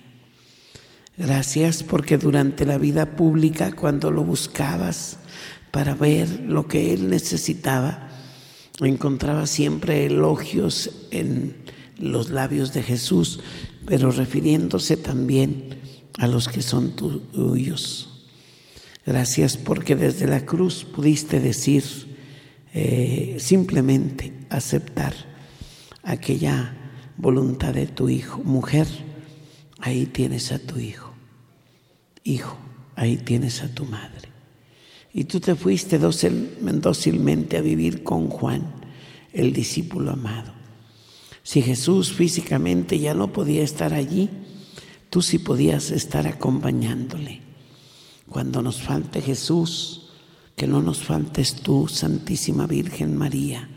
Gracias porque durante la vida pública, cuando lo buscabas para ver lo que Él necesitaba, encontraba siempre elogios en los labios de Jesús, pero refiriéndose también a los que son tuyos. Gracias porque desde la cruz pudiste decir eh, simplemente aceptar aquella voluntad de tu hijo. Mujer, ahí tienes a tu hijo. Hijo, ahí tienes a tu madre. Y tú te fuiste dócilmente a vivir con Juan, el discípulo amado. Si Jesús físicamente ya no podía estar allí, tú sí podías estar acompañándole. Cuando nos falte Jesús, que no nos faltes tú, Santísima Virgen María,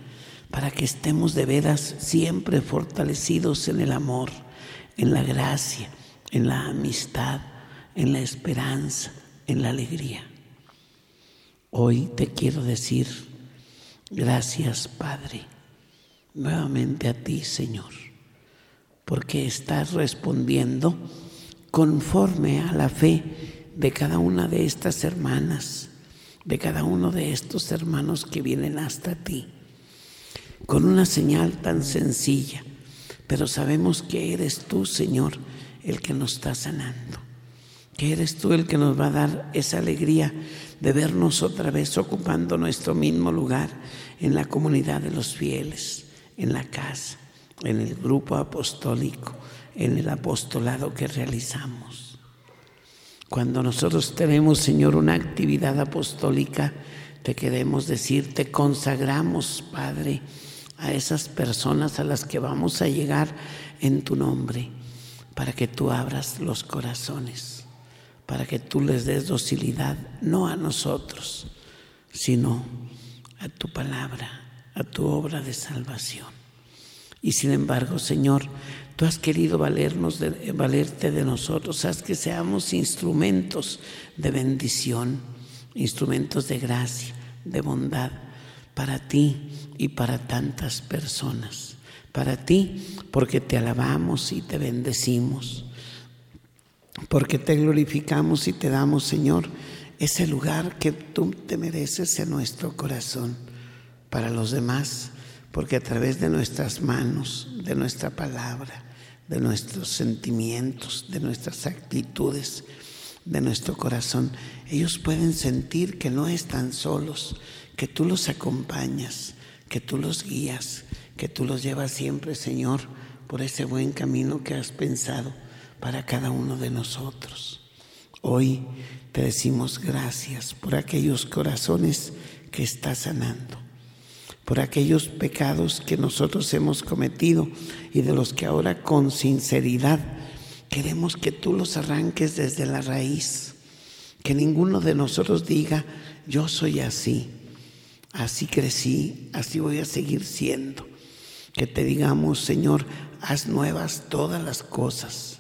para que estemos de veras siempre fortalecidos en el amor, en la gracia, en la amistad, en la esperanza, en la alegría. Hoy te quiero decir, gracias Padre, nuevamente a ti Señor, porque estás respondiendo conforme a la fe de cada una de estas hermanas, de cada uno de estos hermanos que vienen hasta ti, con una señal tan sencilla, pero sabemos que eres tú, Señor, el que nos está sanando, que eres tú el que nos va a dar esa alegría de vernos otra vez ocupando nuestro mismo lugar en la comunidad de los fieles, en la casa, en el grupo apostólico, en el apostolado que realizamos. Cuando nosotros tenemos, Señor, una actividad apostólica, te queremos decir, te consagramos, Padre, a esas personas a las que vamos a llegar en tu nombre, para que tú abras los corazones, para que tú les des docilidad, no a nosotros, sino a tu palabra, a tu obra de salvación. Y sin embargo, Señor, Tú has querido valernos de, valerte de nosotros, haz que seamos instrumentos de bendición, instrumentos de gracia, de bondad para ti y para tantas personas. Para ti, porque te alabamos y te bendecimos, porque te glorificamos y te damos, Señor, ese lugar que tú te mereces en nuestro corazón. Para los demás, porque a través de nuestras manos, de nuestra palabra, de nuestros sentimientos, de nuestras actitudes, de nuestro corazón. Ellos pueden sentir que no están solos, que tú los acompañas, que tú los guías, que tú los llevas siempre, Señor, por ese buen camino que has pensado para cada uno de nosotros. Hoy te decimos gracias por aquellos corazones que estás sanando por aquellos pecados que nosotros hemos cometido y de los que ahora con sinceridad queremos que tú los arranques desde la raíz. Que ninguno de nosotros diga, yo soy así, así crecí, así voy a seguir siendo. Que te digamos, Señor, haz nuevas todas las cosas,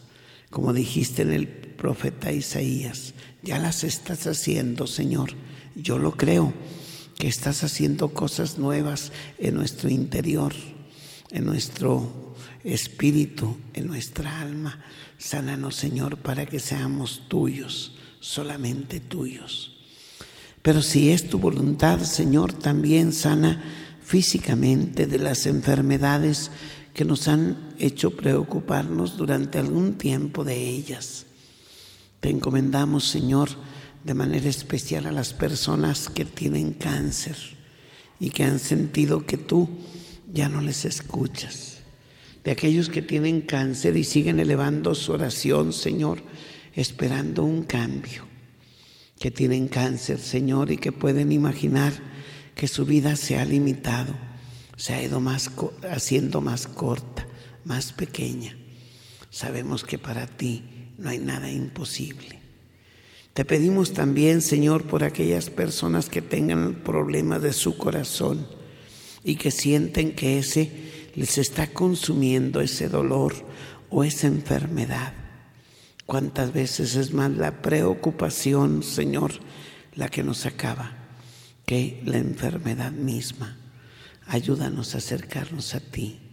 como dijiste en el profeta Isaías, ya las estás haciendo, Señor. Yo lo creo que estás haciendo cosas nuevas en nuestro interior, en nuestro espíritu, en nuestra alma. Sánanos, Señor, para que seamos tuyos, solamente tuyos. Pero si es tu voluntad, Señor, también sana físicamente de las enfermedades que nos han hecho preocuparnos durante algún tiempo de ellas. Te encomendamos, Señor, de manera especial a las personas que tienen cáncer y que han sentido que tú ya no les escuchas. De aquellos que tienen cáncer y siguen elevando su oración, Señor, esperando un cambio. Que tienen cáncer, Señor, y que pueden imaginar que su vida se ha limitado, se ha ido más, haciendo más corta, más pequeña. Sabemos que para ti no hay nada imposible. Te pedimos también, Señor, por aquellas personas que tengan problemas de su corazón y que sienten que ese les está consumiendo ese dolor o esa enfermedad. ¿Cuántas veces es más la preocupación, Señor, la que nos acaba que la enfermedad misma? Ayúdanos a acercarnos a ti.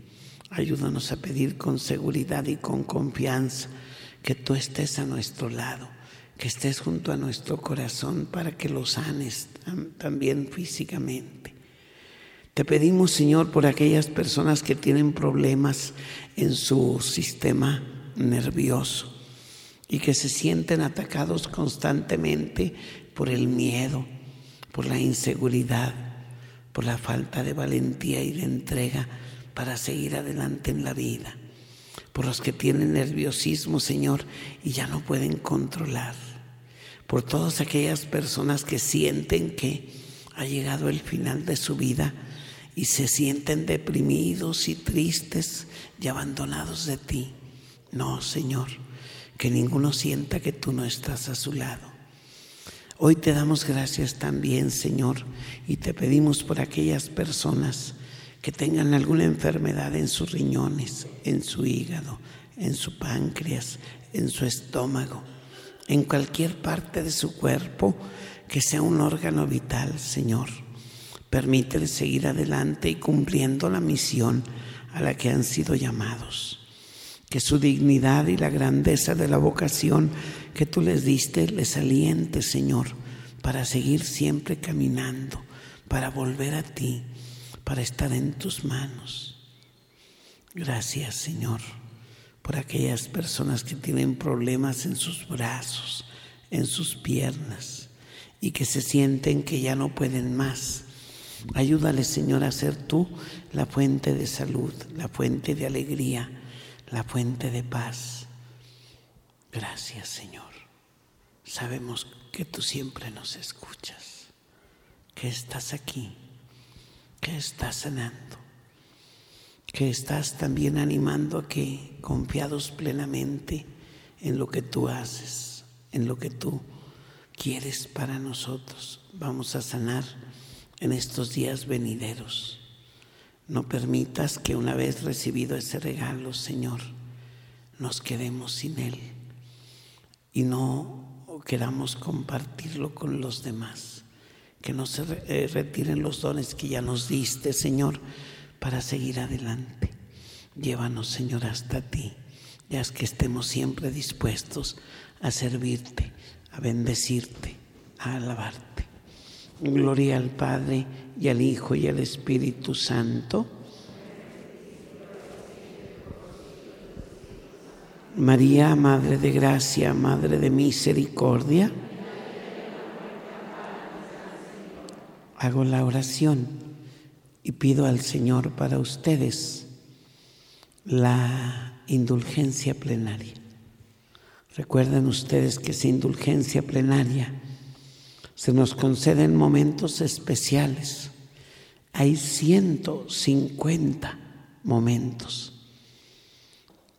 Ayúdanos a pedir con seguridad y con confianza que tú estés a nuestro lado, que estés junto a nuestro corazón para que lo sanes también físicamente. Te pedimos, Señor, por aquellas personas que tienen problemas en su sistema nervioso y que se sienten atacados constantemente por el miedo, por la inseguridad, por la falta de valentía y de entrega para seguir adelante en la vida, por los que tienen nerviosismo, Señor, y ya no pueden controlar, por todas aquellas personas que sienten que ha llegado el final de su vida y se sienten deprimidos y tristes y abandonados de ti. No, Señor, que ninguno sienta que tú no estás a su lado. Hoy te damos gracias también, Señor, y te pedimos por aquellas personas que tengan alguna enfermedad en sus riñones, en su hígado, en su páncreas, en su estómago, en cualquier parte de su cuerpo que sea un órgano vital, Señor. Permítele seguir adelante y cumpliendo la misión a la que han sido llamados. Que su dignidad y la grandeza de la vocación que tú les diste les aliente, Señor, para seguir siempre caminando, para volver a ti para estar en tus manos. Gracias, Señor, por aquellas personas que tienen problemas en sus brazos, en sus piernas y que se sienten que ya no pueden más. Ayúdale, Señor, a ser tú la fuente de salud, la fuente de alegría, la fuente de paz. Gracias, Señor. Sabemos que tú siempre nos escuchas, que estás aquí que estás sanando, que estás también animando a que confiados plenamente en lo que tú haces, en lo que tú quieres para nosotros, vamos a sanar en estos días venideros. No permitas que una vez recibido ese regalo, Señor, nos quedemos sin él y no queramos compartirlo con los demás que no se eh, retiren los dones que ya nos diste, Señor, para seguir adelante. Llévanos, Señor, hasta ti. Ya que estemos siempre dispuestos a servirte, a bendecirte, a alabarte. Gloria al Padre y al Hijo y al Espíritu Santo. María, Madre de Gracia, Madre de Misericordia hago la oración y pido al Señor para ustedes la indulgencia plenaria. Recuerden ustedes que esa indulgencia plenaria se nos concede en momentos especiales. Hay 150 momentos,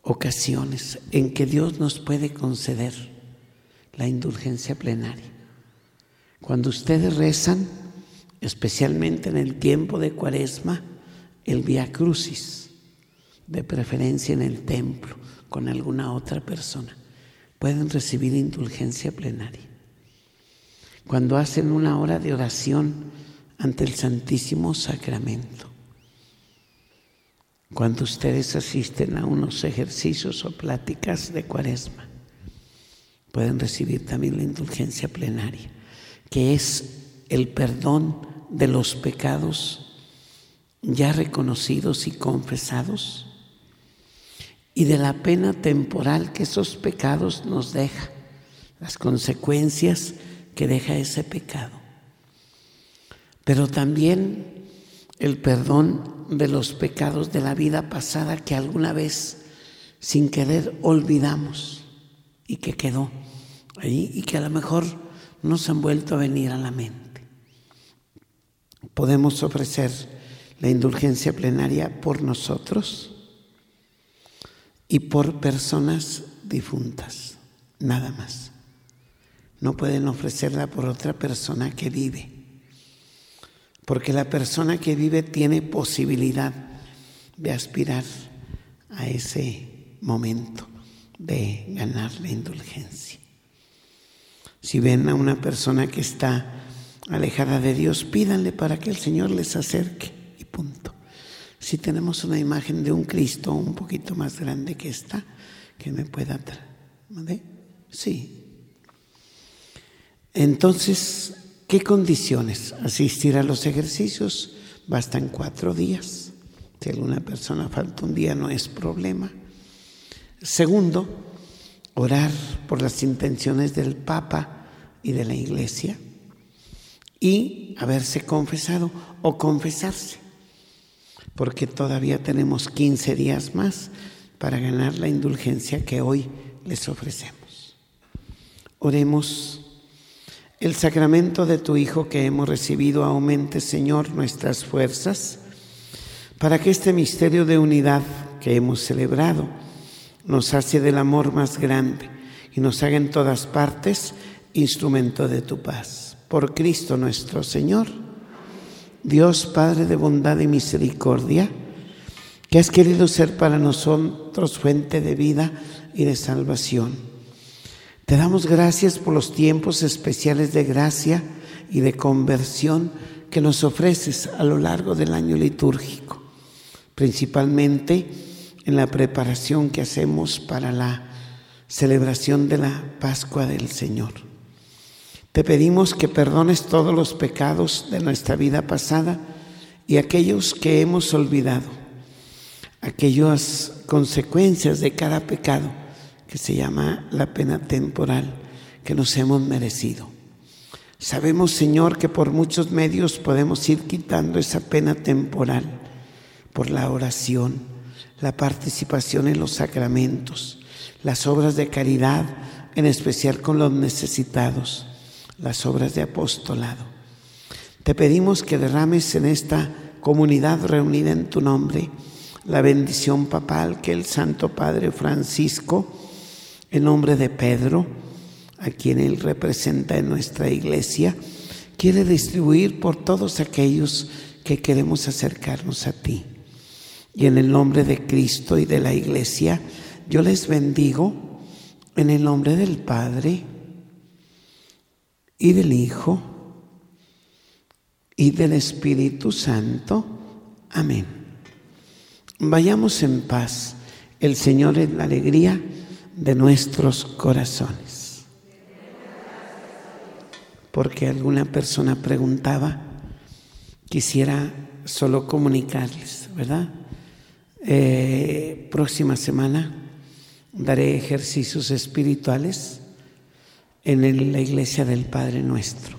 ocasiones en que Dios nos puede conceder la indulgencia plenaria. Cuando ustedes rezan, especialmente en el tiempo de cuaresma, el Via Crucis, de preferencia en el templo, con alguna otra persona, pueden recibir indulgencia plenaria. Cuando hacen una hora de oración ante el Santísimo Sacramento, cuando ustedes asisten a unos ejercicios o pláticas de cuaresma, pueden recibir también la indulgencia plenaria, que es el perdón de los pecados ya reconocidos y confesados y de la pena temporal que esos pecados nos dejan, las consecuencias que deja ese pecado. Pero también el perdón de los pecados de la vida pasada que alguna vez sin querer olvidamos y que quedó ahí y que a lo mejor nos han vuelto a venir a la mente podemos ofrecer la indulgencia plenaria por nosotros y por personas difuntas, nada más. No pueden ofrecerla por otra persona que vive, porque la persona que vive tiene posibilidad de aspirar a ese momento de ganar la indulgencia. Si ven a una persona que está alejada de Dios, pídanle para que el Señor les acerque y punto. Si tenemos una imagen de un Cristo un poquito más grande que esta, que me pueda traer. Sí. Entonces, ¿qué condiciones? Asistir a los ejercicios bastan cuatro días. Si alguna persona falta un día no es problema. Segundo, orar por las intenciones del Papa y de la Iglesia y haberse confesado o confesarse, porque todavía tenemos 15 días más para ganar la indulgencia que hoy les ofrecemos. Oremos. El sacramento de tu Hijo que hemos recibido aumente, Señor, nuestras fuerzas para que este misterio de unidad que hemos celebrado nos hace del amor más grande y nos haga en todas partes instrumento de tu paz. Por Cristo nuestro Señor, Dios Padre de bondad y misericordia, que has querido ser para nosotros fuente de vida y de salvación. Te damos gracias por los tiempos especiales de gracia y de conversión que nos ofreces a lo largo del año litúrgico, principalmente en la preparación que hacemos para la celebración de la Pascua del Señor. Te pedimos que perdones todos los pecados de nuestra vida pasada y aquellos que hemos olvidado, aquellas consecuencias de cada pecado que se llama la pena temporal que nos hemos merecido. Sabemos, Señor, que por muchos medios podemos ir quitando esa pena temporal, por la oración, la participación en los sacramentos, las obras de caridad, en especial con los necesitados, las obras de apostolado. Te pedimos que derrames en esta comunidad reunida en tu nombre la bendición papal que el Santo Padre Francisco, en nombre de Pedro, a quien él representa en nuestra iglesia, quiere distribuir por todos aquellos que queremos acercarnos a ti. Y en el nombre de Cristo y de la iglesia, yo les bendigo en el nombre del Padre y del Hijo y del Espíritu Santo. Amén. Vayamos en paz. El Señor es la alegría de nuestros corazones. Porque alguna persona preguntaba, quisiera solo comunicarles, ¿verdad? Eh, próxima semana daré ejercicios espirituales en la iglesia del Padre Nuestro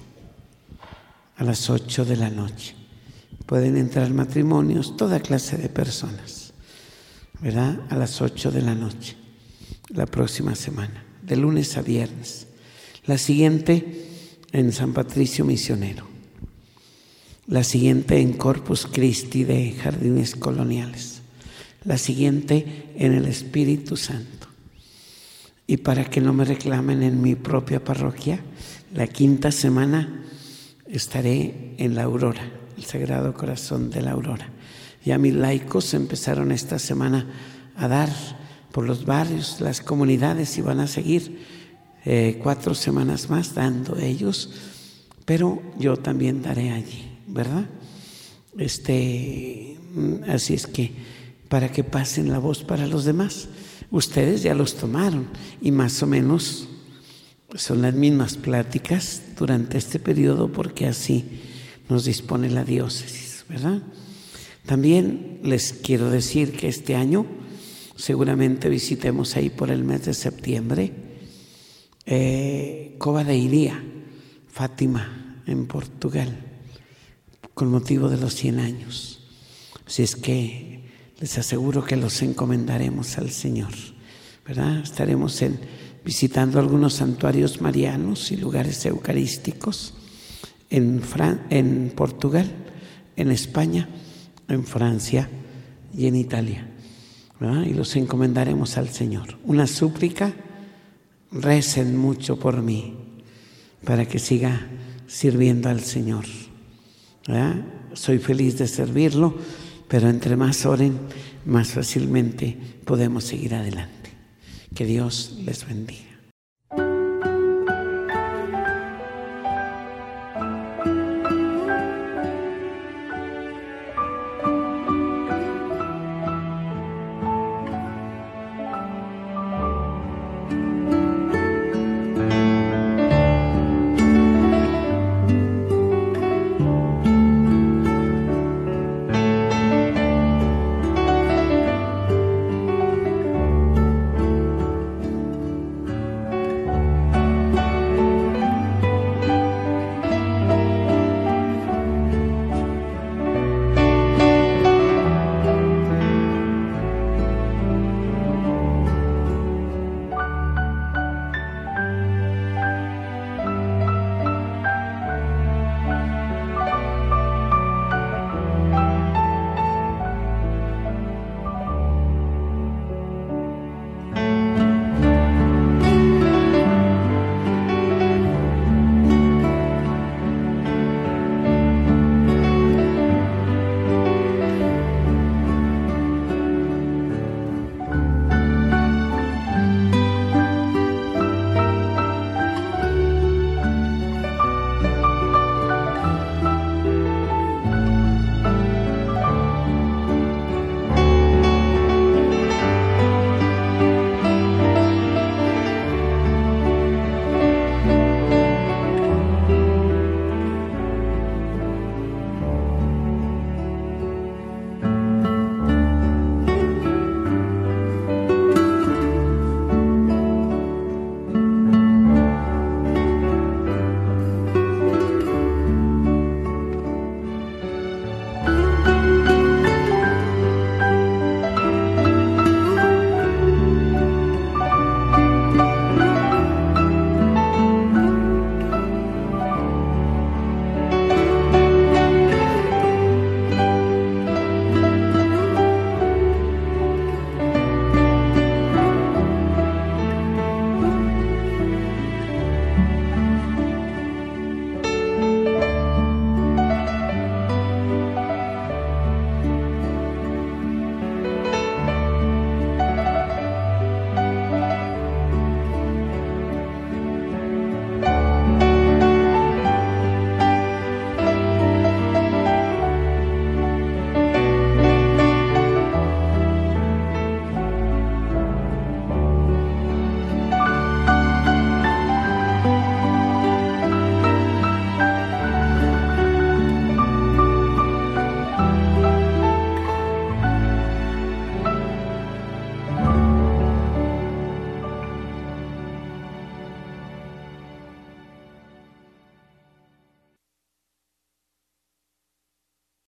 a las 8 de la noche. Pueden entrar matrimonios, toda clase de personas, ¿verdad? A las 8 de la noche, la próxima semana, de lunes a viernes. La siguiente en San Patricio Misionero. La siguiente en Corpus Christi de Jardines Coloniales la siguiente en el Espíritu Santo. Y para que no me reclamen en mi propia parroquia, la quinta semana estaré en la Aurora, el Sagrado Corazón de la Aurora. Ya mis laicos empezaron esta semana a dar por los barrios, las comunidades y van a seguir eh, cuatro semanas más dando ellos, pero yo también daré allí, ¿verdad? Este, mm, así es que para que pasen la voz para los demás. Ustedes ya los tomaron y más o menos son las mismas pláticas durante este periodo porque así nos dispone la diócesis, ¿verdad? También les quiero decir que este año seguramente visitemos ahí por el mes de septiembre eh, de Iría, Fátima, en Portugal, con motivo de los 100 años. Así es que les aseguro que los encomendaremos al Señor. ¿verdad? Estaremos en, visitando algunos santuarios marianos y lugares eucarísticos en, en Portugal, en España, en Francia y en Italia. Y los encomendaremos al Señor. Una súplica, recen mucho por mí para que siga sirviendo al Señor. Soy feliz de servirlo pero entre más oren, más fácilmente podemos seguir adelante. Que Dios les bendiga.